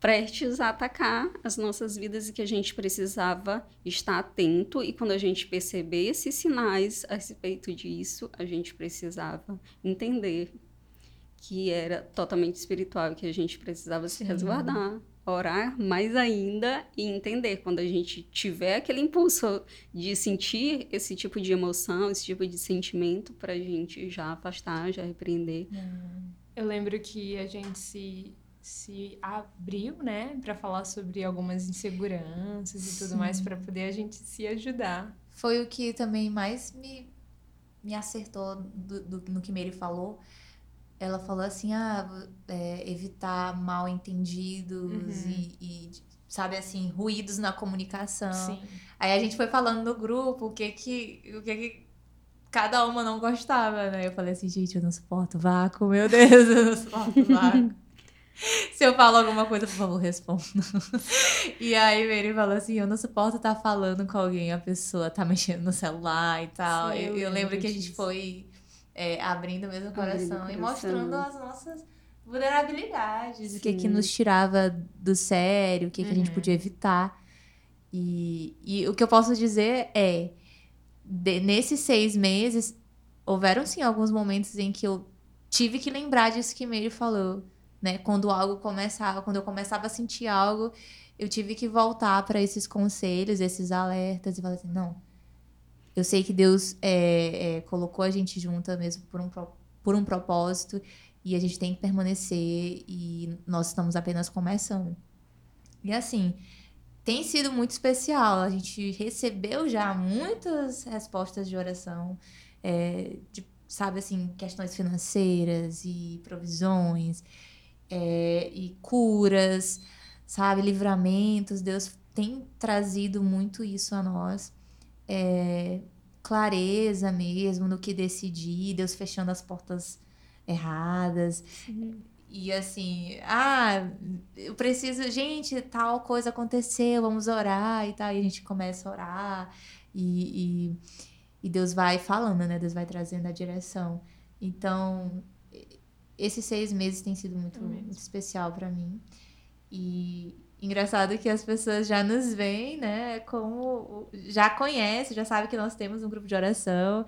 prestes a atacar as nossas vidas e que a gente precisava estar atento. E quando a gente perceber esses sinais a respeito disso, a gente precisava entender que era totalmente espiritual e que a gente precisava se resguardar orar mais ainda e entender quando a gente tiver aquele impulso de sentir esse tipo de emoção, esse tipo de sentimento, para a gente já afastar, já repreender. Hum. Eu lembro que a gente se, se abriu, né, para falar sobre algumas inseguranças e tudo mais, para poder a gente se ajudar. Foi o que também mais me, me acertou do, do, no que Mary falou ela falou assim, ah, é, evitar mal entendidos uhum. e, e, sabe assim, ruídos na comunicação. Sim. Aí a gente foi falando no grupo o que que, o que que cada uma não gostava, né? Eu falei assim, gente, eu não suporto vácuo, meu Deus, eu não suporto [laughs] vácuo. Se eu falo alguma coisa, por favor, responda. e aí, Mary falou assim: Eu não suporto estar tá falando com alguém, a pessoa tá mexendo no celular e tal. Sim, eu, eu, lembro que a gente foi é, abrindo mesmo o coração, coração, e mostrando as nossas vulnerabilidades, Sim. o que que nos tirava do sério, o que, uhum. que a gente uhum. podia evitar. E, e o que eu posso dizer é, de, nesses seis meses, houveram sim alguns momentos em que eu tive que lembrar disso que Meire falou, né? Quando algo começava, quando eu começava a sentir algo, eu tive que voltar para esses conselhos, esses alertas e falar assim, não, eu sei que Deus é, é, colocou a gente junta mesmo por um, por um propósito e a gente tem que permanecer e nós estamos apenas começando. E assim, tem sido muito especial. A gente recebeu já muitas respostas de oração, é, de, sabe assim, questões financeiras e provisões, é, e curas, sabe, livramentos. Deus tem trazido muito isso a nós. É, clareza mesmo no que decidir, Deus fechando as portas erradas. Sim. E assim, ah, eu preciso, gente, tal coisa aconteceu, vamos orar e tal. E a gente começa a orar e, e, e Deus vai falando, né? Deus vai trazendo a direção. Então, esses seis meses tem sido muito, muito especial para mim. E engraçado que as pessoas já nos veem, né? Como já conhecem, já sabem que nós temos um grupo de oração.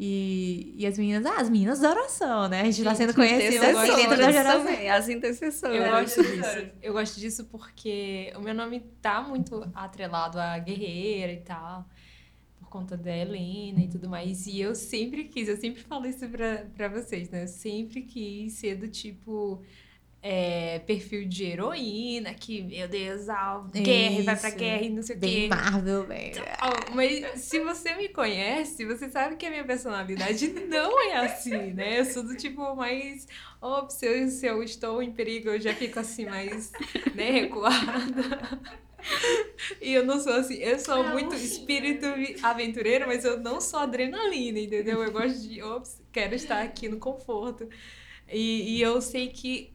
E, e as meninas, ah, as meninas da oração, né? A gente, está sendo conhecido aqui dentro da geração. Também, as intercessoras. Eu gosto disso. Eu gosto disso porque o meu nome tá muito atrelado a guerreira e tal. Por conta da Helena e tudo mais. E eu sempre quis, eu sempre falo isso pra, pra vocês, né? Eu sempre quis ser do tipo é, perfil de heroína, que, meu Deus, guerra, Isso. vai pra guerra e não sei o quê. Marvel, bem. Então, mas se você me conhece, você sabe que a minha personalidade não é assim, né? Eu sou do tipo mais. Ops, se eu, se eu estou em perigo, eu já fico assim, mais, né, recuada. [laughs] E eu não sou assim, eu sou não, muito espírito aventureiro, mas eu não sou adrenalina, entendeu? Eu gosto de, ops, quero estar aqui no conforto. E, e eu sei que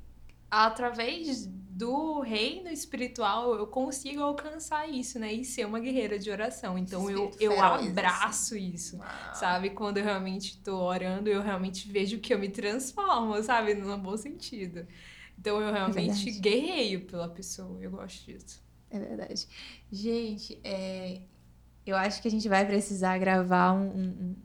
através do reino espiritual eu consigo alcançar isso, né? E ser uma guerreira de oração. Então eu, eu assim. abraço assim. isso, Uau. sabe? Quando eu realmente tô orando, eu realmente vejo que eu me transformo, sabe? No bom sentido. Então eu realmente é guerreio pela pessoa. Eu gosto disso. É verdade. Gente, é, eu acho que a gente vai precisar gravar um, um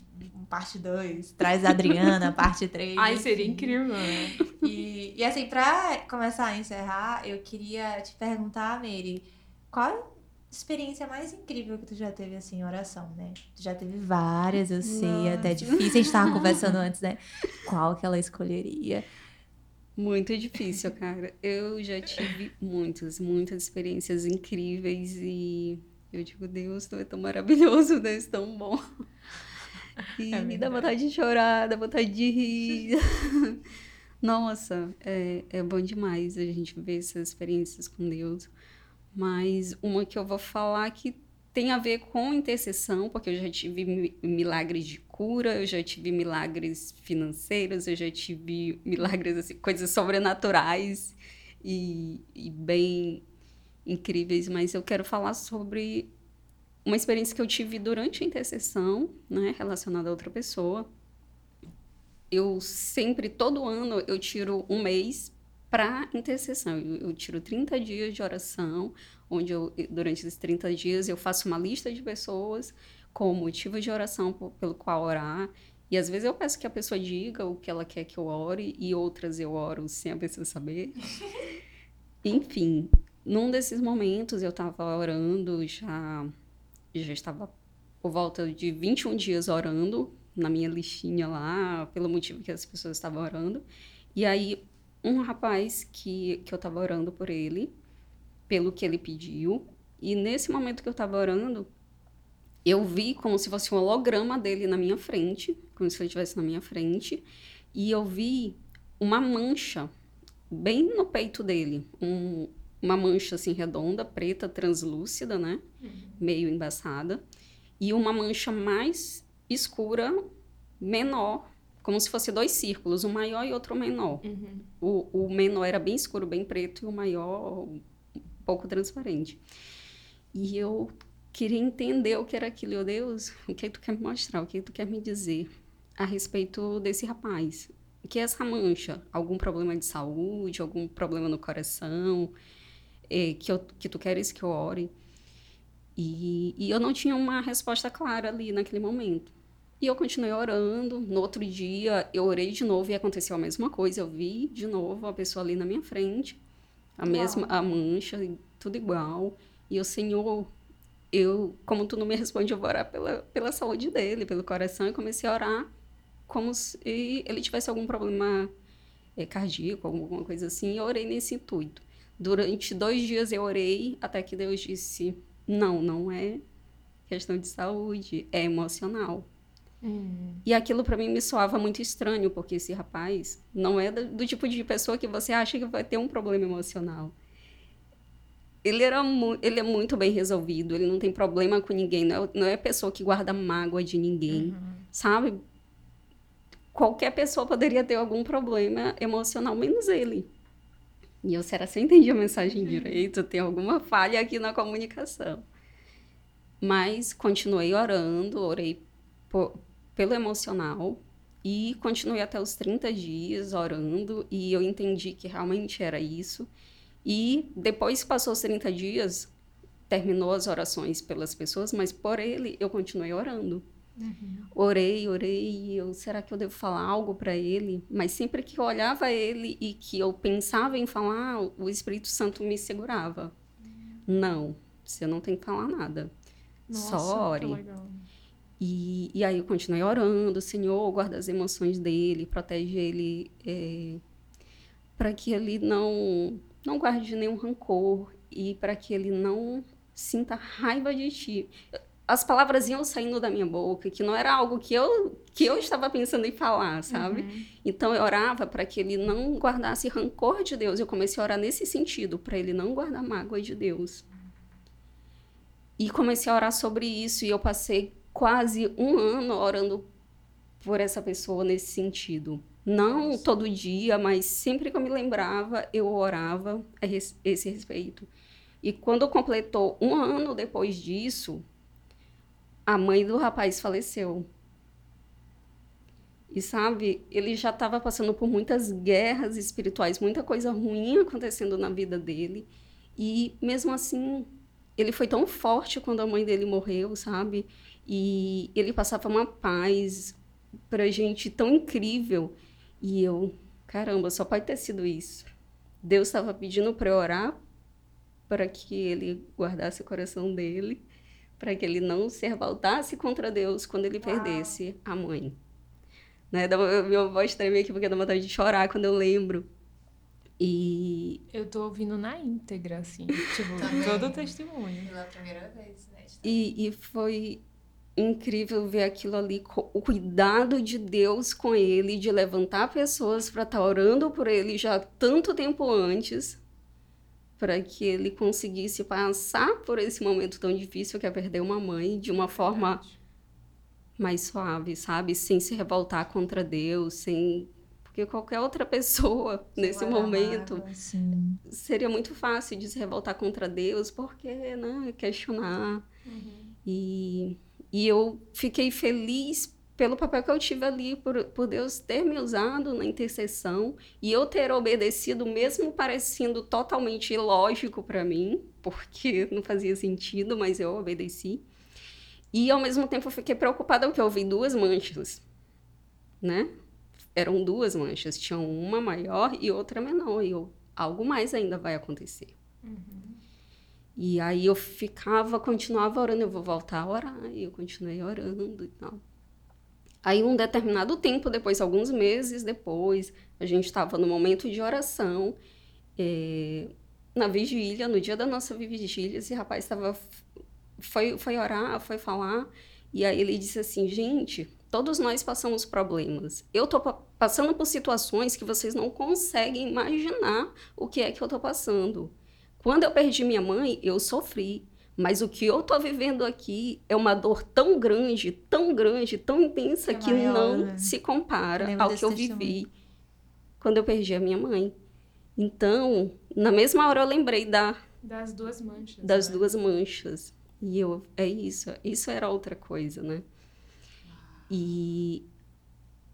parte 2, traz a Adriana, [laughs] parte 3. Ai, seria incrível, né? E, e assim, pra começar a encerrar, eu queria te perguntar, Mary, qual a experiência mais incrível que tu já teve, assim, em oração, né? Tu já teve várias, eu sei, Nossa. até difícil. A gente tava conversando [laughs] antes, né? Qual que ela escolheria? Muito difícil, cara. Eu já tive muitas, muitas experiências incríveis e eu digo, Deus, tu é tão maravilhoso, Deus é tão bom. E é dá vontade de chorar, dá vontade de rir. [laughs] Nossa, é, é bom demais a gente ver essas experiências com Deus. Mas uma que eu vou falar que tem a ver com intercessão, porque eu já tive milagres de cura, eu já tive milagres financeiros, eu já tive milagres, assim, coisas sobrenaturais e, e bem incríveis. Mas eu quero falar sobre uma experiência que eu tive durante a intercessão, né, relacionada a outra pessoa. Eu sempre, todo ano, eu tiro um mês para intercessão. Eu, eu, tiro 30 dias de oração, onde eu, durante esses 30 dias eu faço uma lista de pessoas com motivo de oração pelo qual orar. E às vezes eu peço que a pessoa diga o que ela quer que eu ore, e outras eu oro sem a pessoa saber. [laughs] Enfim, num desses momentos eu estava orando já já estava por volta de 21 dias orando na minha listinha lá, pelo motivo que as pessoas estavam orando. E aí, um rapaz que, que eu estava orando por ele, pelo que ele pediu, e nesse momento que eu estava orando, eu vi como se fosse um holograma dele na minha frente, como se ele estivesse na minha frente, e eu vi uma mancha bem no peito dele, um, uma mancha assim redonda, preta, translúcida, né? Uhum. Meio embaçada. E uma mancha mais escura, menor, como se fosse dois círculos, um maior e outro menor. Uhum. O, o menor era bem escuro, bem preto, e o maior um pouco transparente. E eu queria entender o que era aquilo. Meu Deus, o que, é que tu quer me mostrar? O que, é que tu quer me dizer a respeito desse rapaz? O que é essa mancha? Algum problema de saúde? Algum problema no coração? É, que, eu, que tu queres que eu ore. E, e eu não tinha uma resposta clara ali naquele momento. E eu continuei orando. No outro dia, eu orei de novo e aconteceu a mesma coisa. Eu vi de novo a pessoa ali na minha frente, a Uau. mesma a mancha, tudo igual. E o Senhor, eu, como tu não me responde, eu vou orar pela, pela saúde dele, pelo coração. E comecei a orar como se ele tivesse algum problema é, cardíaco, alguma coisa assim. E eu orei nesse intuito. Durante dois dias eu orei até que Deus disse: não, não é questão de saúde, é emocional. Hum. E aquilo para mim me soava muito estranho, porque esse rapaz não é do, do, tipo de pessoa que você acha que vai ter um problema emocional. Ele, era ele é muito bem resolvido, ele não tem problema com ninguém, não é, não é pessoa que guarda mágoa de ninguém, uhum. sabe? Qualquer pessoa poderia ter algum problema emocional, menos ele. E eu, será que eu entendi a mensagem uhum. direito? Tem alguma falha aqui na comunicação. Mas continuei orando, orei por, pelo emocional e continuei até os 30 dias orando e eu entendi que realmente era isso. E depois que passou os 30 dias, terminou as orações pelas pessoas, mas por ele eu continuei orando. Uhum. Orei, orei, eu, será que eu devo falar algo para ele? Mas sempre que eu olhava ele e que eu pensava em falar, o Espírito Santo me segurava. Uhum. Não, você não tem que falar nada. Nossa, Só ore. E, e aí eu continuei orando, Senhor, guarda as emoções dele, protege ele, é, para que ele não, não guarde nenhum rancor e para que ele não sinta raiva de ti. As palavras iam saindo da minha boca, que não era algo que eu, que eu estava pensando em falar, sabe? Uhum. Então eu orava para que ele não guardasse rancor de Deus. Eu comecei a orar nesse sentido, para ele não guardar mágoa de Deus. E comecei a orar sobre isso e eu passei quase um ano orando por essa pessoa nesse sentido. Não Nossa. todo dia, mas sempre que eu me lembrava, eu orava a esse respeito. E quando completou um ano depois disso, a mãe do rapaz faleceu. E sabe, ele já estava passando por muitas guerras espirituais, muita coisa ruim acontecendo na vida dele. E mesmo assim, ele foi tão forte quando a mãe dele morreu, sabe? E ele passava uma paz pra gente tão incrível. E eu, caramba, só pode ter sido isso. Deus estava pedindo para orar para que ele guardasse o coração dele, para que ele não se revoltasse contra Deus quando ele perdesse a mãe. Né? Minha voz treme aqui porque dá vontade de chorar quando eu lembro. E. Eu tô ouvindo na íntegra, assim, [laughs] tipo, todo o testemunho. Pela primeira vez, né? E, e foi incrível ver aquilo ali, o cuidado de Deus com ele, de levantar pessoas para estar tá orando por ele já tanto tempo antes, para que ele conseguisse passar por esse momento tão difícil que é perder uma mãe de uma forma mais suave, sabe? Sem se revoltar contra Deus, sem porque qualquer outra pessoa [laughs] nesse momento seria muito fácil de se revoltar contra Deus, porque, né, questionar. Uhum. E, e eu fiquei feliz pelo papel que eu tive ali, por, por Deus ter me usado na intercessão e eu ter obedecido, mesmo parecendo totalmente ilógico para mim, porque [laughs] não fazia sentido, mas eu obedeci. E ao mesmo tempo eu fiquei preocupada porque eu ouvi duas manchas, né? eram duas manchas, tinha uma maior e outra menor, e eu, algo mais ainda vai acontecer. Uhum. E aí eu ficava, continuava orando, eu vou voltar a orar, e eu continuei orando e tal. Aí um determinado tempo depois, alguns meses depois, a gente estava no momento de oração, é, na vigília, no dia da nossa vigília, esse rapaz estava foi, foi orar, foi falar, e aí ele disse assim, gente, Todos nós passamos problemas. Eu tô passando por situações que vocês não conseguem imaginar o que é que eu tô passando. Quando eu perdi minha mãe, eu sofri. Mas o que eu tô vivendo aqui é uma dor tão grande, tão grande, tão intensa, que, é que não né? se compara ao que eu vivi quando eu perdi a minha mãe. Então, na mesma hora eu lembrei da das duas manchas. Das né? duas manchas. E eu, é isso, isso era outra coisa, né? E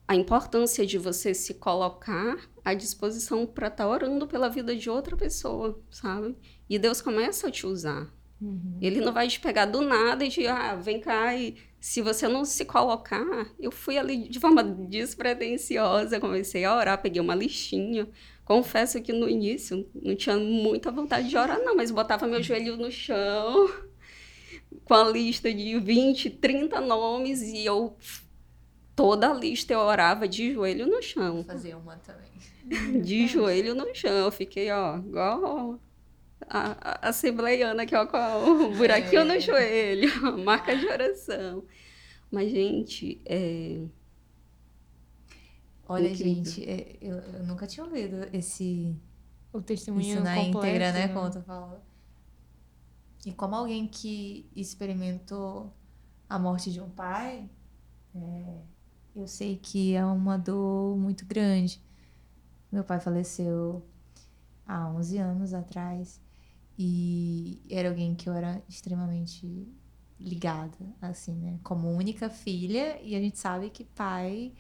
a importância de você se colocar à disposição para estar tá orando pela vida de outra pessoa, sabe? E Deus começa a te usar. Uhum. Ele não vai te pegar do nada e de, ah, vem cá e se você não se colocar, eu fui ali de forma despretensiosa, comecei a orar, peguei uma listinha. Confesso que no início não tinha muita vontade de orar, não, mas botava meu joelho no chão [laughs] com a lista de 20, 30 nomes e eu toda a lista eu orava de joelho no chão. Fazer uma também. De joelho no chão. Eu fiquei, ó, igual a, a assembleiana aqui, ó, com o buraquinho é. no joelho, [laughs] marca de oração. Mas, gente, é. Olha, Incrível. gente, é, eu, eu, nunca tinha ouvido esse. O testemunho Isso na completo, íntegra, né? Como tu falou. E como alguém que experimentou a morte de um pai, é, eu sei que é uma dor muito grande. Meu pai faleceu há 11 anos atrás e era alguém que eu era extremamente ligada, assim, né? Como única filha, e a gente sabe que pai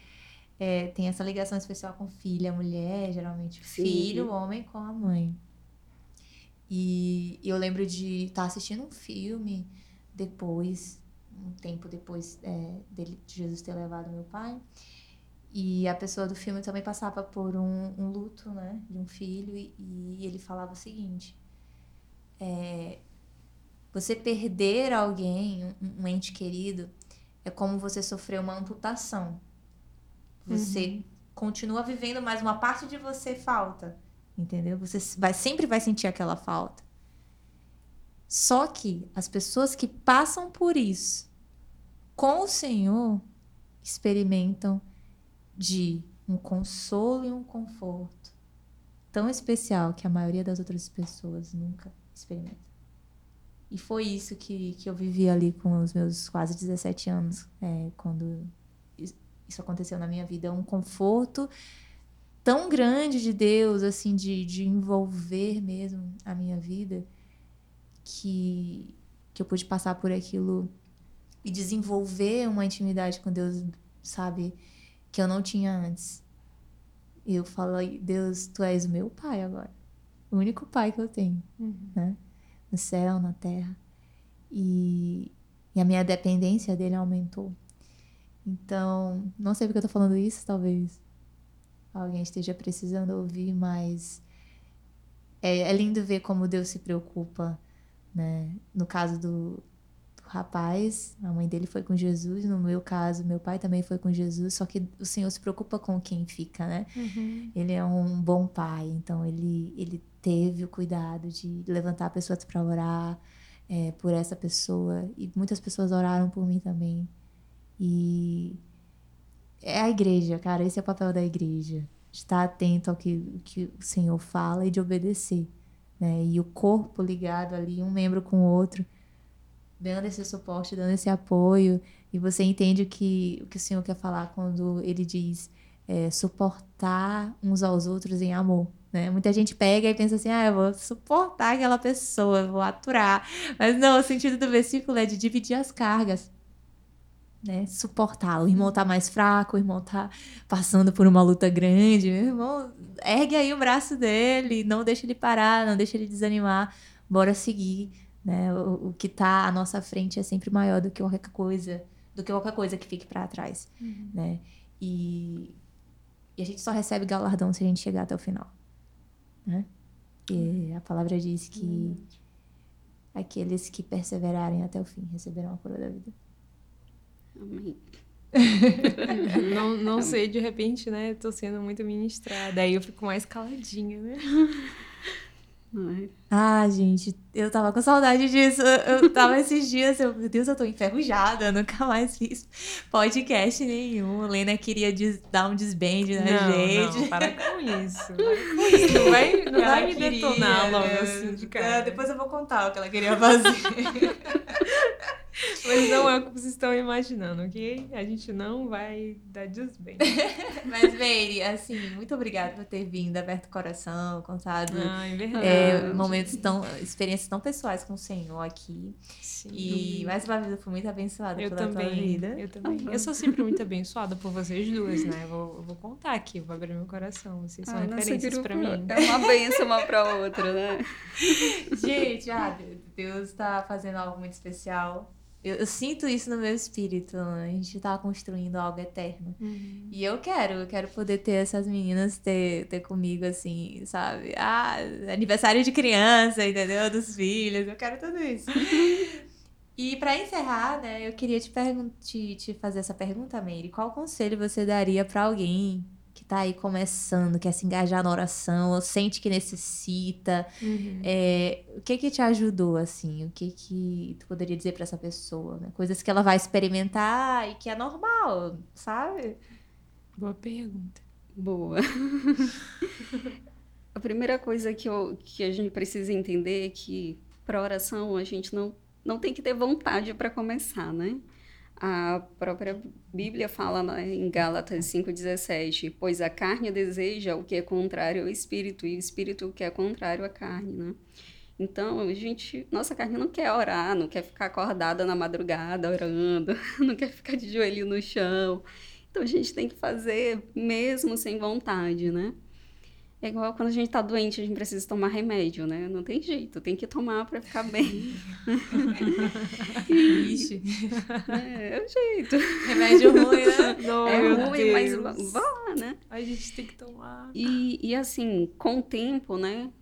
é, tem essa ligação especial com filha, mulher, geralmente Sim. filho, homem com a mãe. E eu lembro de estar tá assistindo um filme depois, um tempo depois é, dele, de Jesus ter levado meu pai. E a pessoa do filme também passava por um, um luto, né, de um filho, e, e ele falava o seguinte: é, você perder alguém, um, um, ente querido, é como você sofrer uma amputação. Você uhum. continua vivendo, mas uma parte de você falta, entendeu? Você vai, sempre vai sentir aquela falta. Só que as pessoas que passam por isso com o Senhor experimentam de um consolo e um conforto tão especial que a maioria das outras pessoas nunca experimenta. E foi isso que, que eu vivi ali com os meus quase 17 anos, é, quando isso aconteceu na minha vida. Um conforto tão grande de Deus, assim, de, de envolver mesmo a minha vida, que, que eu pude passar por aquilo e desenvolver uma intimidade com Deus, sabe? que eu não tinha antes. Eu falei, Deus, tu és o meu pai agora. O único pai que eu tenho, uhum. né? No céu, na terra. E, e a minha dependência dele aumentou. Então, não sei porque eu tô falando isso, talvez alguém esteja precisando ouvir, mas é, é lindo ver como Deus se preocupa, né? No caso do, rapaz, a mãe dele foi com Jesus, no meu caso, meu pai também foi com Jesus, só que o Senhor se preocupa com quem fica, né? Uhum. Ele é um bom pai, então ele, ele teve o cuidado de levantar pessoas para orar é, por essa pessoa, e muitas pessoas oraram por mim também. E é a igreja, cara, esse é o papel da igreja. Estar atento ao que, que o Senhor fala e de obedecer. Né? E o corpo ligado ali, um membro com o outro dando esse suporte, dando esse apoio, e você entende o que o, que o Senhor quer falar quando ele diz é, suportar uns aos outros em amor. Né? Muita gente pega e pensa assim, ah, eu vou suportar aquela pessoa, vou aturar. Mas não, o sentido do versículo é de dividir as cargas. Né? Suportar. O irmão tá mais fraco, o irmão tá passando por uma luta grande. Meu irmão, ergue aí o braço dele, não deixa ele parar, não deixa ele desanimar. Bora seguir né? O, o que está à nossa frente é sempre maior do que qualquer coisa, do que qualquer coisa que fique para trás, uhum. né? E, e a gente só recebe galardão se a gente chegar até o final, né? E a palavra diz que aqueles que perseverarem até o fim receberão a coroa da vida. Amém. [laughs] não, não sei, de repente, né? Tô sendo muito ministrada. Aí eu fico mais caladinha, né? [laughs] Ah, gente, eu tava com saudade disso. Eu tava esses dias, eu, meu Deus, eu tô enferrujada, nunca mais fiz podcast nenhum. Lena queria des, dar um desband na não, gente. Não, para com isso. Para com [laughs] isso. Não vai, não vai me queria, detonar logo assim de cara. Depois eu vou contar o que ela queria fazer. [laughs] [laughs] Mas não é o que vocês estão imaginando, ok? A gente não vai dar desbem. [laughs] Mas, Meire, assim, muito obrigada por ter vindo, aberto o coração, contado ah, é verdade. É, momentos tão, experiências tão pessoais com o Senhor aqui. Sim. E mais uma vez eu fui muito abençoada eu pela também, tua vida. Eu também. Uhum. Eu sou sempre muito abençoada por vocês duas, né? Eu vou, eu vou contar aqui, vou abrir meu coração. Vocês são ah, referências para mim. É uma benção uma pra outra, né? [laughs] Gente, ah, Deus tá fazendo algo muito especial eu, eu, sinto isso no meu espírito. Né? A gente tá construindo algo eterno. Uhum. E eu quero, eu quero poder ter essas meninas ter, ter comigo, assim, sabe? Ah, aniversário de criança, entendeu? Dos filhos. Eu quero tudo isso. [laughs] e para encerrar, né, eu queria te, te, te fazer essa pergunta, Mary. Qual conselho você daria para alguém que tá aí começando, quer se engajar na oração, ou sente que necessita, uhum. é, o que que te ajudou, assim? O que que tu poderia dizer para essa pessoa? Né? Coisas que ela vai experimentar e que é normal, sabe? Boa pergunta. Boa. [laughs] a primeira coisa que, eu, que a gente precisa entender é que para oração a gente não, não tem que ter vontade para começar, né? A própria Bíblia fala né, em Gálatas 5,17: Pois a carne deseja o que é contrário ao espírito, e o espírito o que é contrário à carne, né? Então, a gente, nossa carne não quer orar, não quer ficar acordada na madrugada orando, [laughs] não quer ficar de joelho no chão. Então, a gente tem que fazer mesmo sem vontade, né? É igual quando a gente tá doente, a gente precisa tomar remédio, né? Não tem jeito, tem que tomar para ficar bem. Ixi. É, é o jeito. Remédio ruim, né? Não, é ruim, Deus. mas vá lá, né? A gente tem que tomar. E, e assim, com o tempo, né?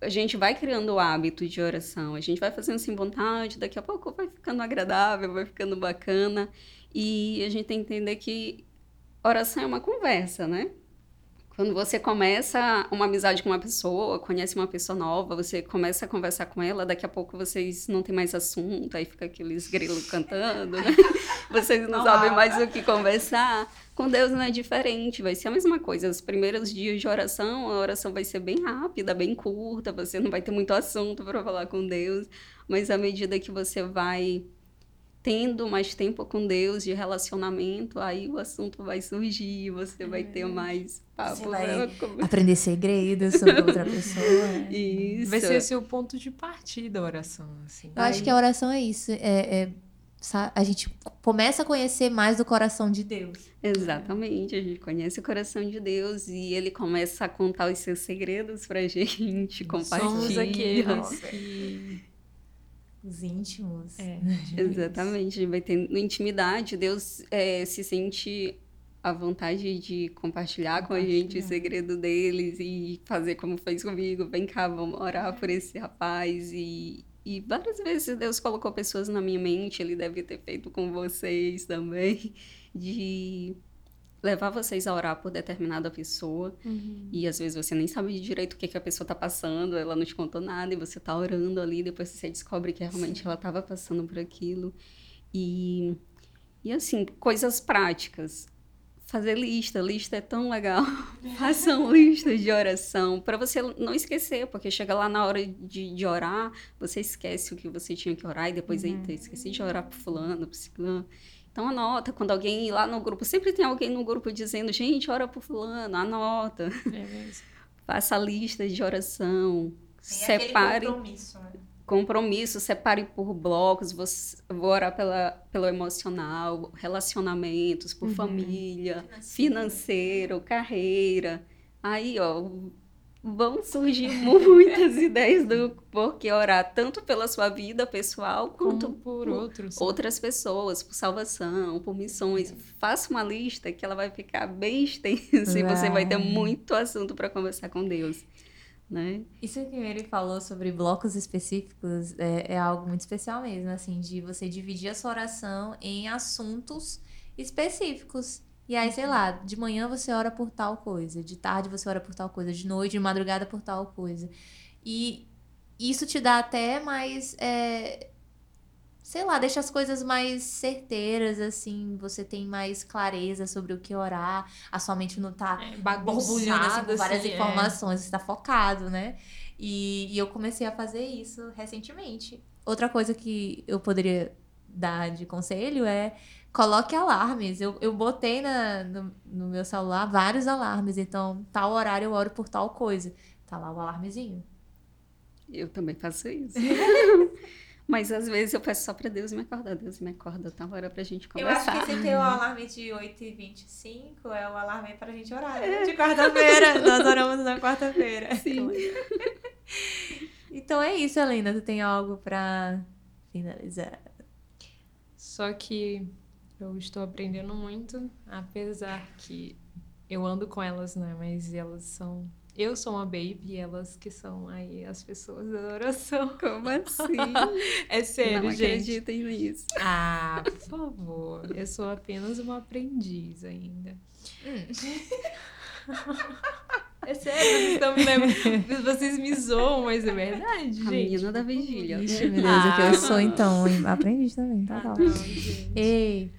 A gente vai criando o hábito de oração, a gente vai fazendo sem vontade, daqui a pouco vai ficando agradável, vai ficando bacana. E a gente tem que entender que oração é uma conversa, né? Quando você começa uma amizade com uma pessoa, conhece uma pessoa nova, você começa a conversar com ela, daqui a pouco vocês não têm mais assunto, aí fica aqueles grilos [laughs] cantando, né? [laughs] Vocês não sabem mais o que conversar. Com Deus não é diferente, vai ser a mesma coisa. Os primeiros dias de oração, a oração vai ser bem rápida, bem curta, você não vai ter muito assunto para falar com Deus, mas à medida que você vai tendo mais tempo com Deus de relacionamento, aí o assunto vai surgir, você vai ter uhum. mais papo. Você vai aprender segredos sobre outra pessoa. [laughs] Isso. Vai ser esse o ponto de partida da oração, assim. Eu acho que a oração é isso, é, é a gente começa a conhecer mais do coração de Deus. Exatamente, a gente conhece o coração de Deus e ele começa a contar os seus segredos pra gente, compartilhar. Somos aqueles que os íntimos. É, exatamente. A gente vai ter intimidade. Deus é, se sente à vontade de compartilhar, compartilhar, com a gente o segredo deles e fazer como fez comigo. Vem cá, vamos orar por esse rapaz. E, e várias vezes Deus colocou pessoas na minha mente, Ele deve ter feito com vocês também, de levar vocês a orar por determinada pessoa uhum. e às vezes você nem sabe direito o que, que a pessoa está passando, ela não te contou nada e você está orando ali, depois você descobre que realmente Sim. ela estava passando por aquilo. E, e assim, coisas práticas. Fazer lista, lista é tão legal. [laughs] Façam listas de oração para você não esquecer, porque chega lá na hora de, de orar, você esquece o que você tinha que orar e depois, uhum. eita, esqueci de orar por fulano, por ciclano. Então anota, quando alguém lá no grupo, sempre tem alguém no grupo dizendo, gente, ora por fulano, anota. É mesmo. [laughs] Faça lista de oração. Tem separe. compromisso, né? Compromisso, separe por blocos. Você, vou orar pela, pelo emocional, relacionamentos, por uhum. família, financeiro. financeiro, carreira. Aí, ó, vão surgir [laughs] muitas ideias do porquê orar, tanto pela sua vida pessoal quanto Como por, outros. outras pessoas, por salvação, por missões. Faça uma lista que ela vai ficar bem extensa [laughs] e você vai ter muito assunto para conversar com Deus. Né? Isso que ele falou sobre blocos específicos é, é algo muito especial mesmo, assim, de você dividir a sua oração em assuntos específicos. E aí, sei lá, de manhã você ora por tal coisa, de tarde você ora por tal coisa, de noite, de madrugada por tal coisa. E isso te dá até mais. É, sei lá, deixa as coisas mais certeiras, assim, você tem mais clareza sobre o que orar, a sua mente não tá é, borbulhando assim, com várias assim, informações, é. você tá focado, né? E, e eu comecei a fazer isso recentemente. Outra coisa que eu poderia dar de conselho é coloque alarmes. Eu, eu botei na, no, no, meu celular vários alarmes. Então, tal horário eu oro por tal coisa. Tá lá o alarmezinho. Eu também faço isso. [laughs] Mas às vezes eu peço só pra Deus me acordar. Deus me acorda, tá hora pra gente conversar. Eu acho que esse teu alarme de 8h25 é o alarme pra gente orar. Né? De quarta-feira. [laughs] Nós oramos na quarta-feira. [laughs] Sim. [laughs] então é isso, Helena. Tu tem algo pra finalizar? Só que eu estou aprendendo muito, apesar que eu ando com elas, né? Mas elas são eu sou uma baby e elas que são aí as pessoas da adoração. Como [laughs] assim? é sério, Não gente. Não acreditem nisso. Ah, por favor. Eu sou apenas uma aprendiz ainda. Hum. É sério, vocês estão me lembrando. Vocês me zoam, mas é verdade, gente. A menina da vigília. Ixi, meu Deus, ah, é eu sou então aprendiz também, tá ah, Ei.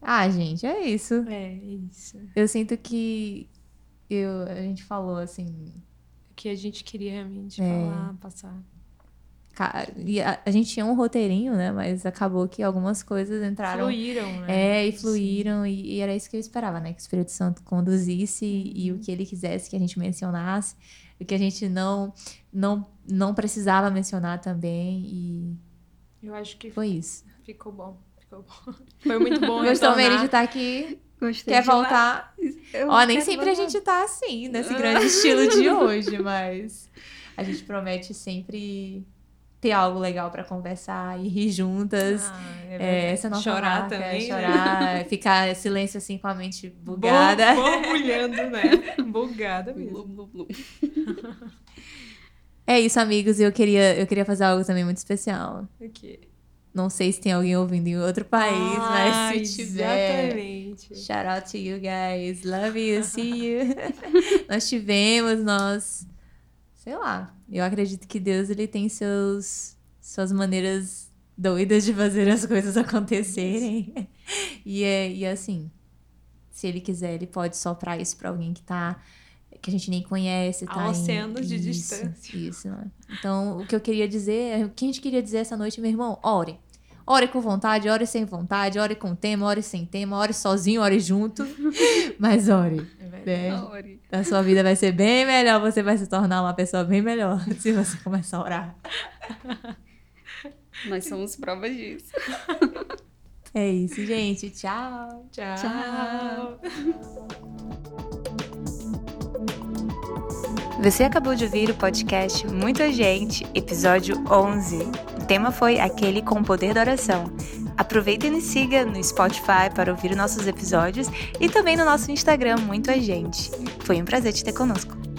Ah, gente, é isso. É, isso. Eu sinto que eu, a gente falou assim. Que a gente queria realmente é. falar, passar. E a, a, gente tinha um roteirinho, né? Mas acabou que algumas coisas entraram. Fluíram, né? É, e fluíram. E, e, era isso que eu esperava, né? Que o Espírito Santo conduzisse uhum. e o que ele quisesse que a gente mencionasse. O que a gente não, não, não precisava mencionar também. E. Eu acho que foi isso. Ficou bom. Ficou bom. [laughs] Foi muito bom. Gostou mesmo de estar aqui. Gostei Quer voltar? Ó, nem sempre voltar. a gente tá assim, nesse [laughs] grande estilo de hoje, mas a gente promete sempre ter algo legal para conversar e rir juntas. Ah, é é, essa é nossa chorar marca, também, chorar, né? [laughs] ficar silêncio assim com a mente bugada. Borbulhando, né? [laughs] Bugada mesmo. é isso, amigos. Eu queria, eu queria fazer algo também muito especial. O quê? Não sei se tem alguém ouvindo em outro país, ah, mas se tiver. Exatamente. Shout out to you guys. Love you, see you. [laughs] nós tivemos, nós. Sei lá. Eu acredito que Deus ele tem seus, suas maneiras doidas de fazer as coisas [laughs] acontecerem. e, é, e assim, se ele quiser, ele pode soprar isso para alguém que tá que a gente nem conhece, tá? Oceanos de isso, distância. Isso, né? Então, o que eu queria dizer, o que a gente queria dizer essa noite, meu irmão, ore. Ore com vontade, ore sem vontade, ore com tema, ore sem tema, ore sozinho, ore junto. [laughs] Mas ore. É né? Ore. A sua vida vai ser bem melhor, você vai se tornar uma pessoa bem melhor [laughs] se você começar a orar. Nós somos provas disso. É isso, gente. Tchau. Tchau. Tchau. Você acabou de ouvir o podcast Muita Gente, episódio 11. O tema foi Aquele com o Poder da Oração. Aproveita e nos siga no Spotify para ouvir nossos episódios e também no nosso Instagram Muito a Gente. Foi um prazer te ter conosco.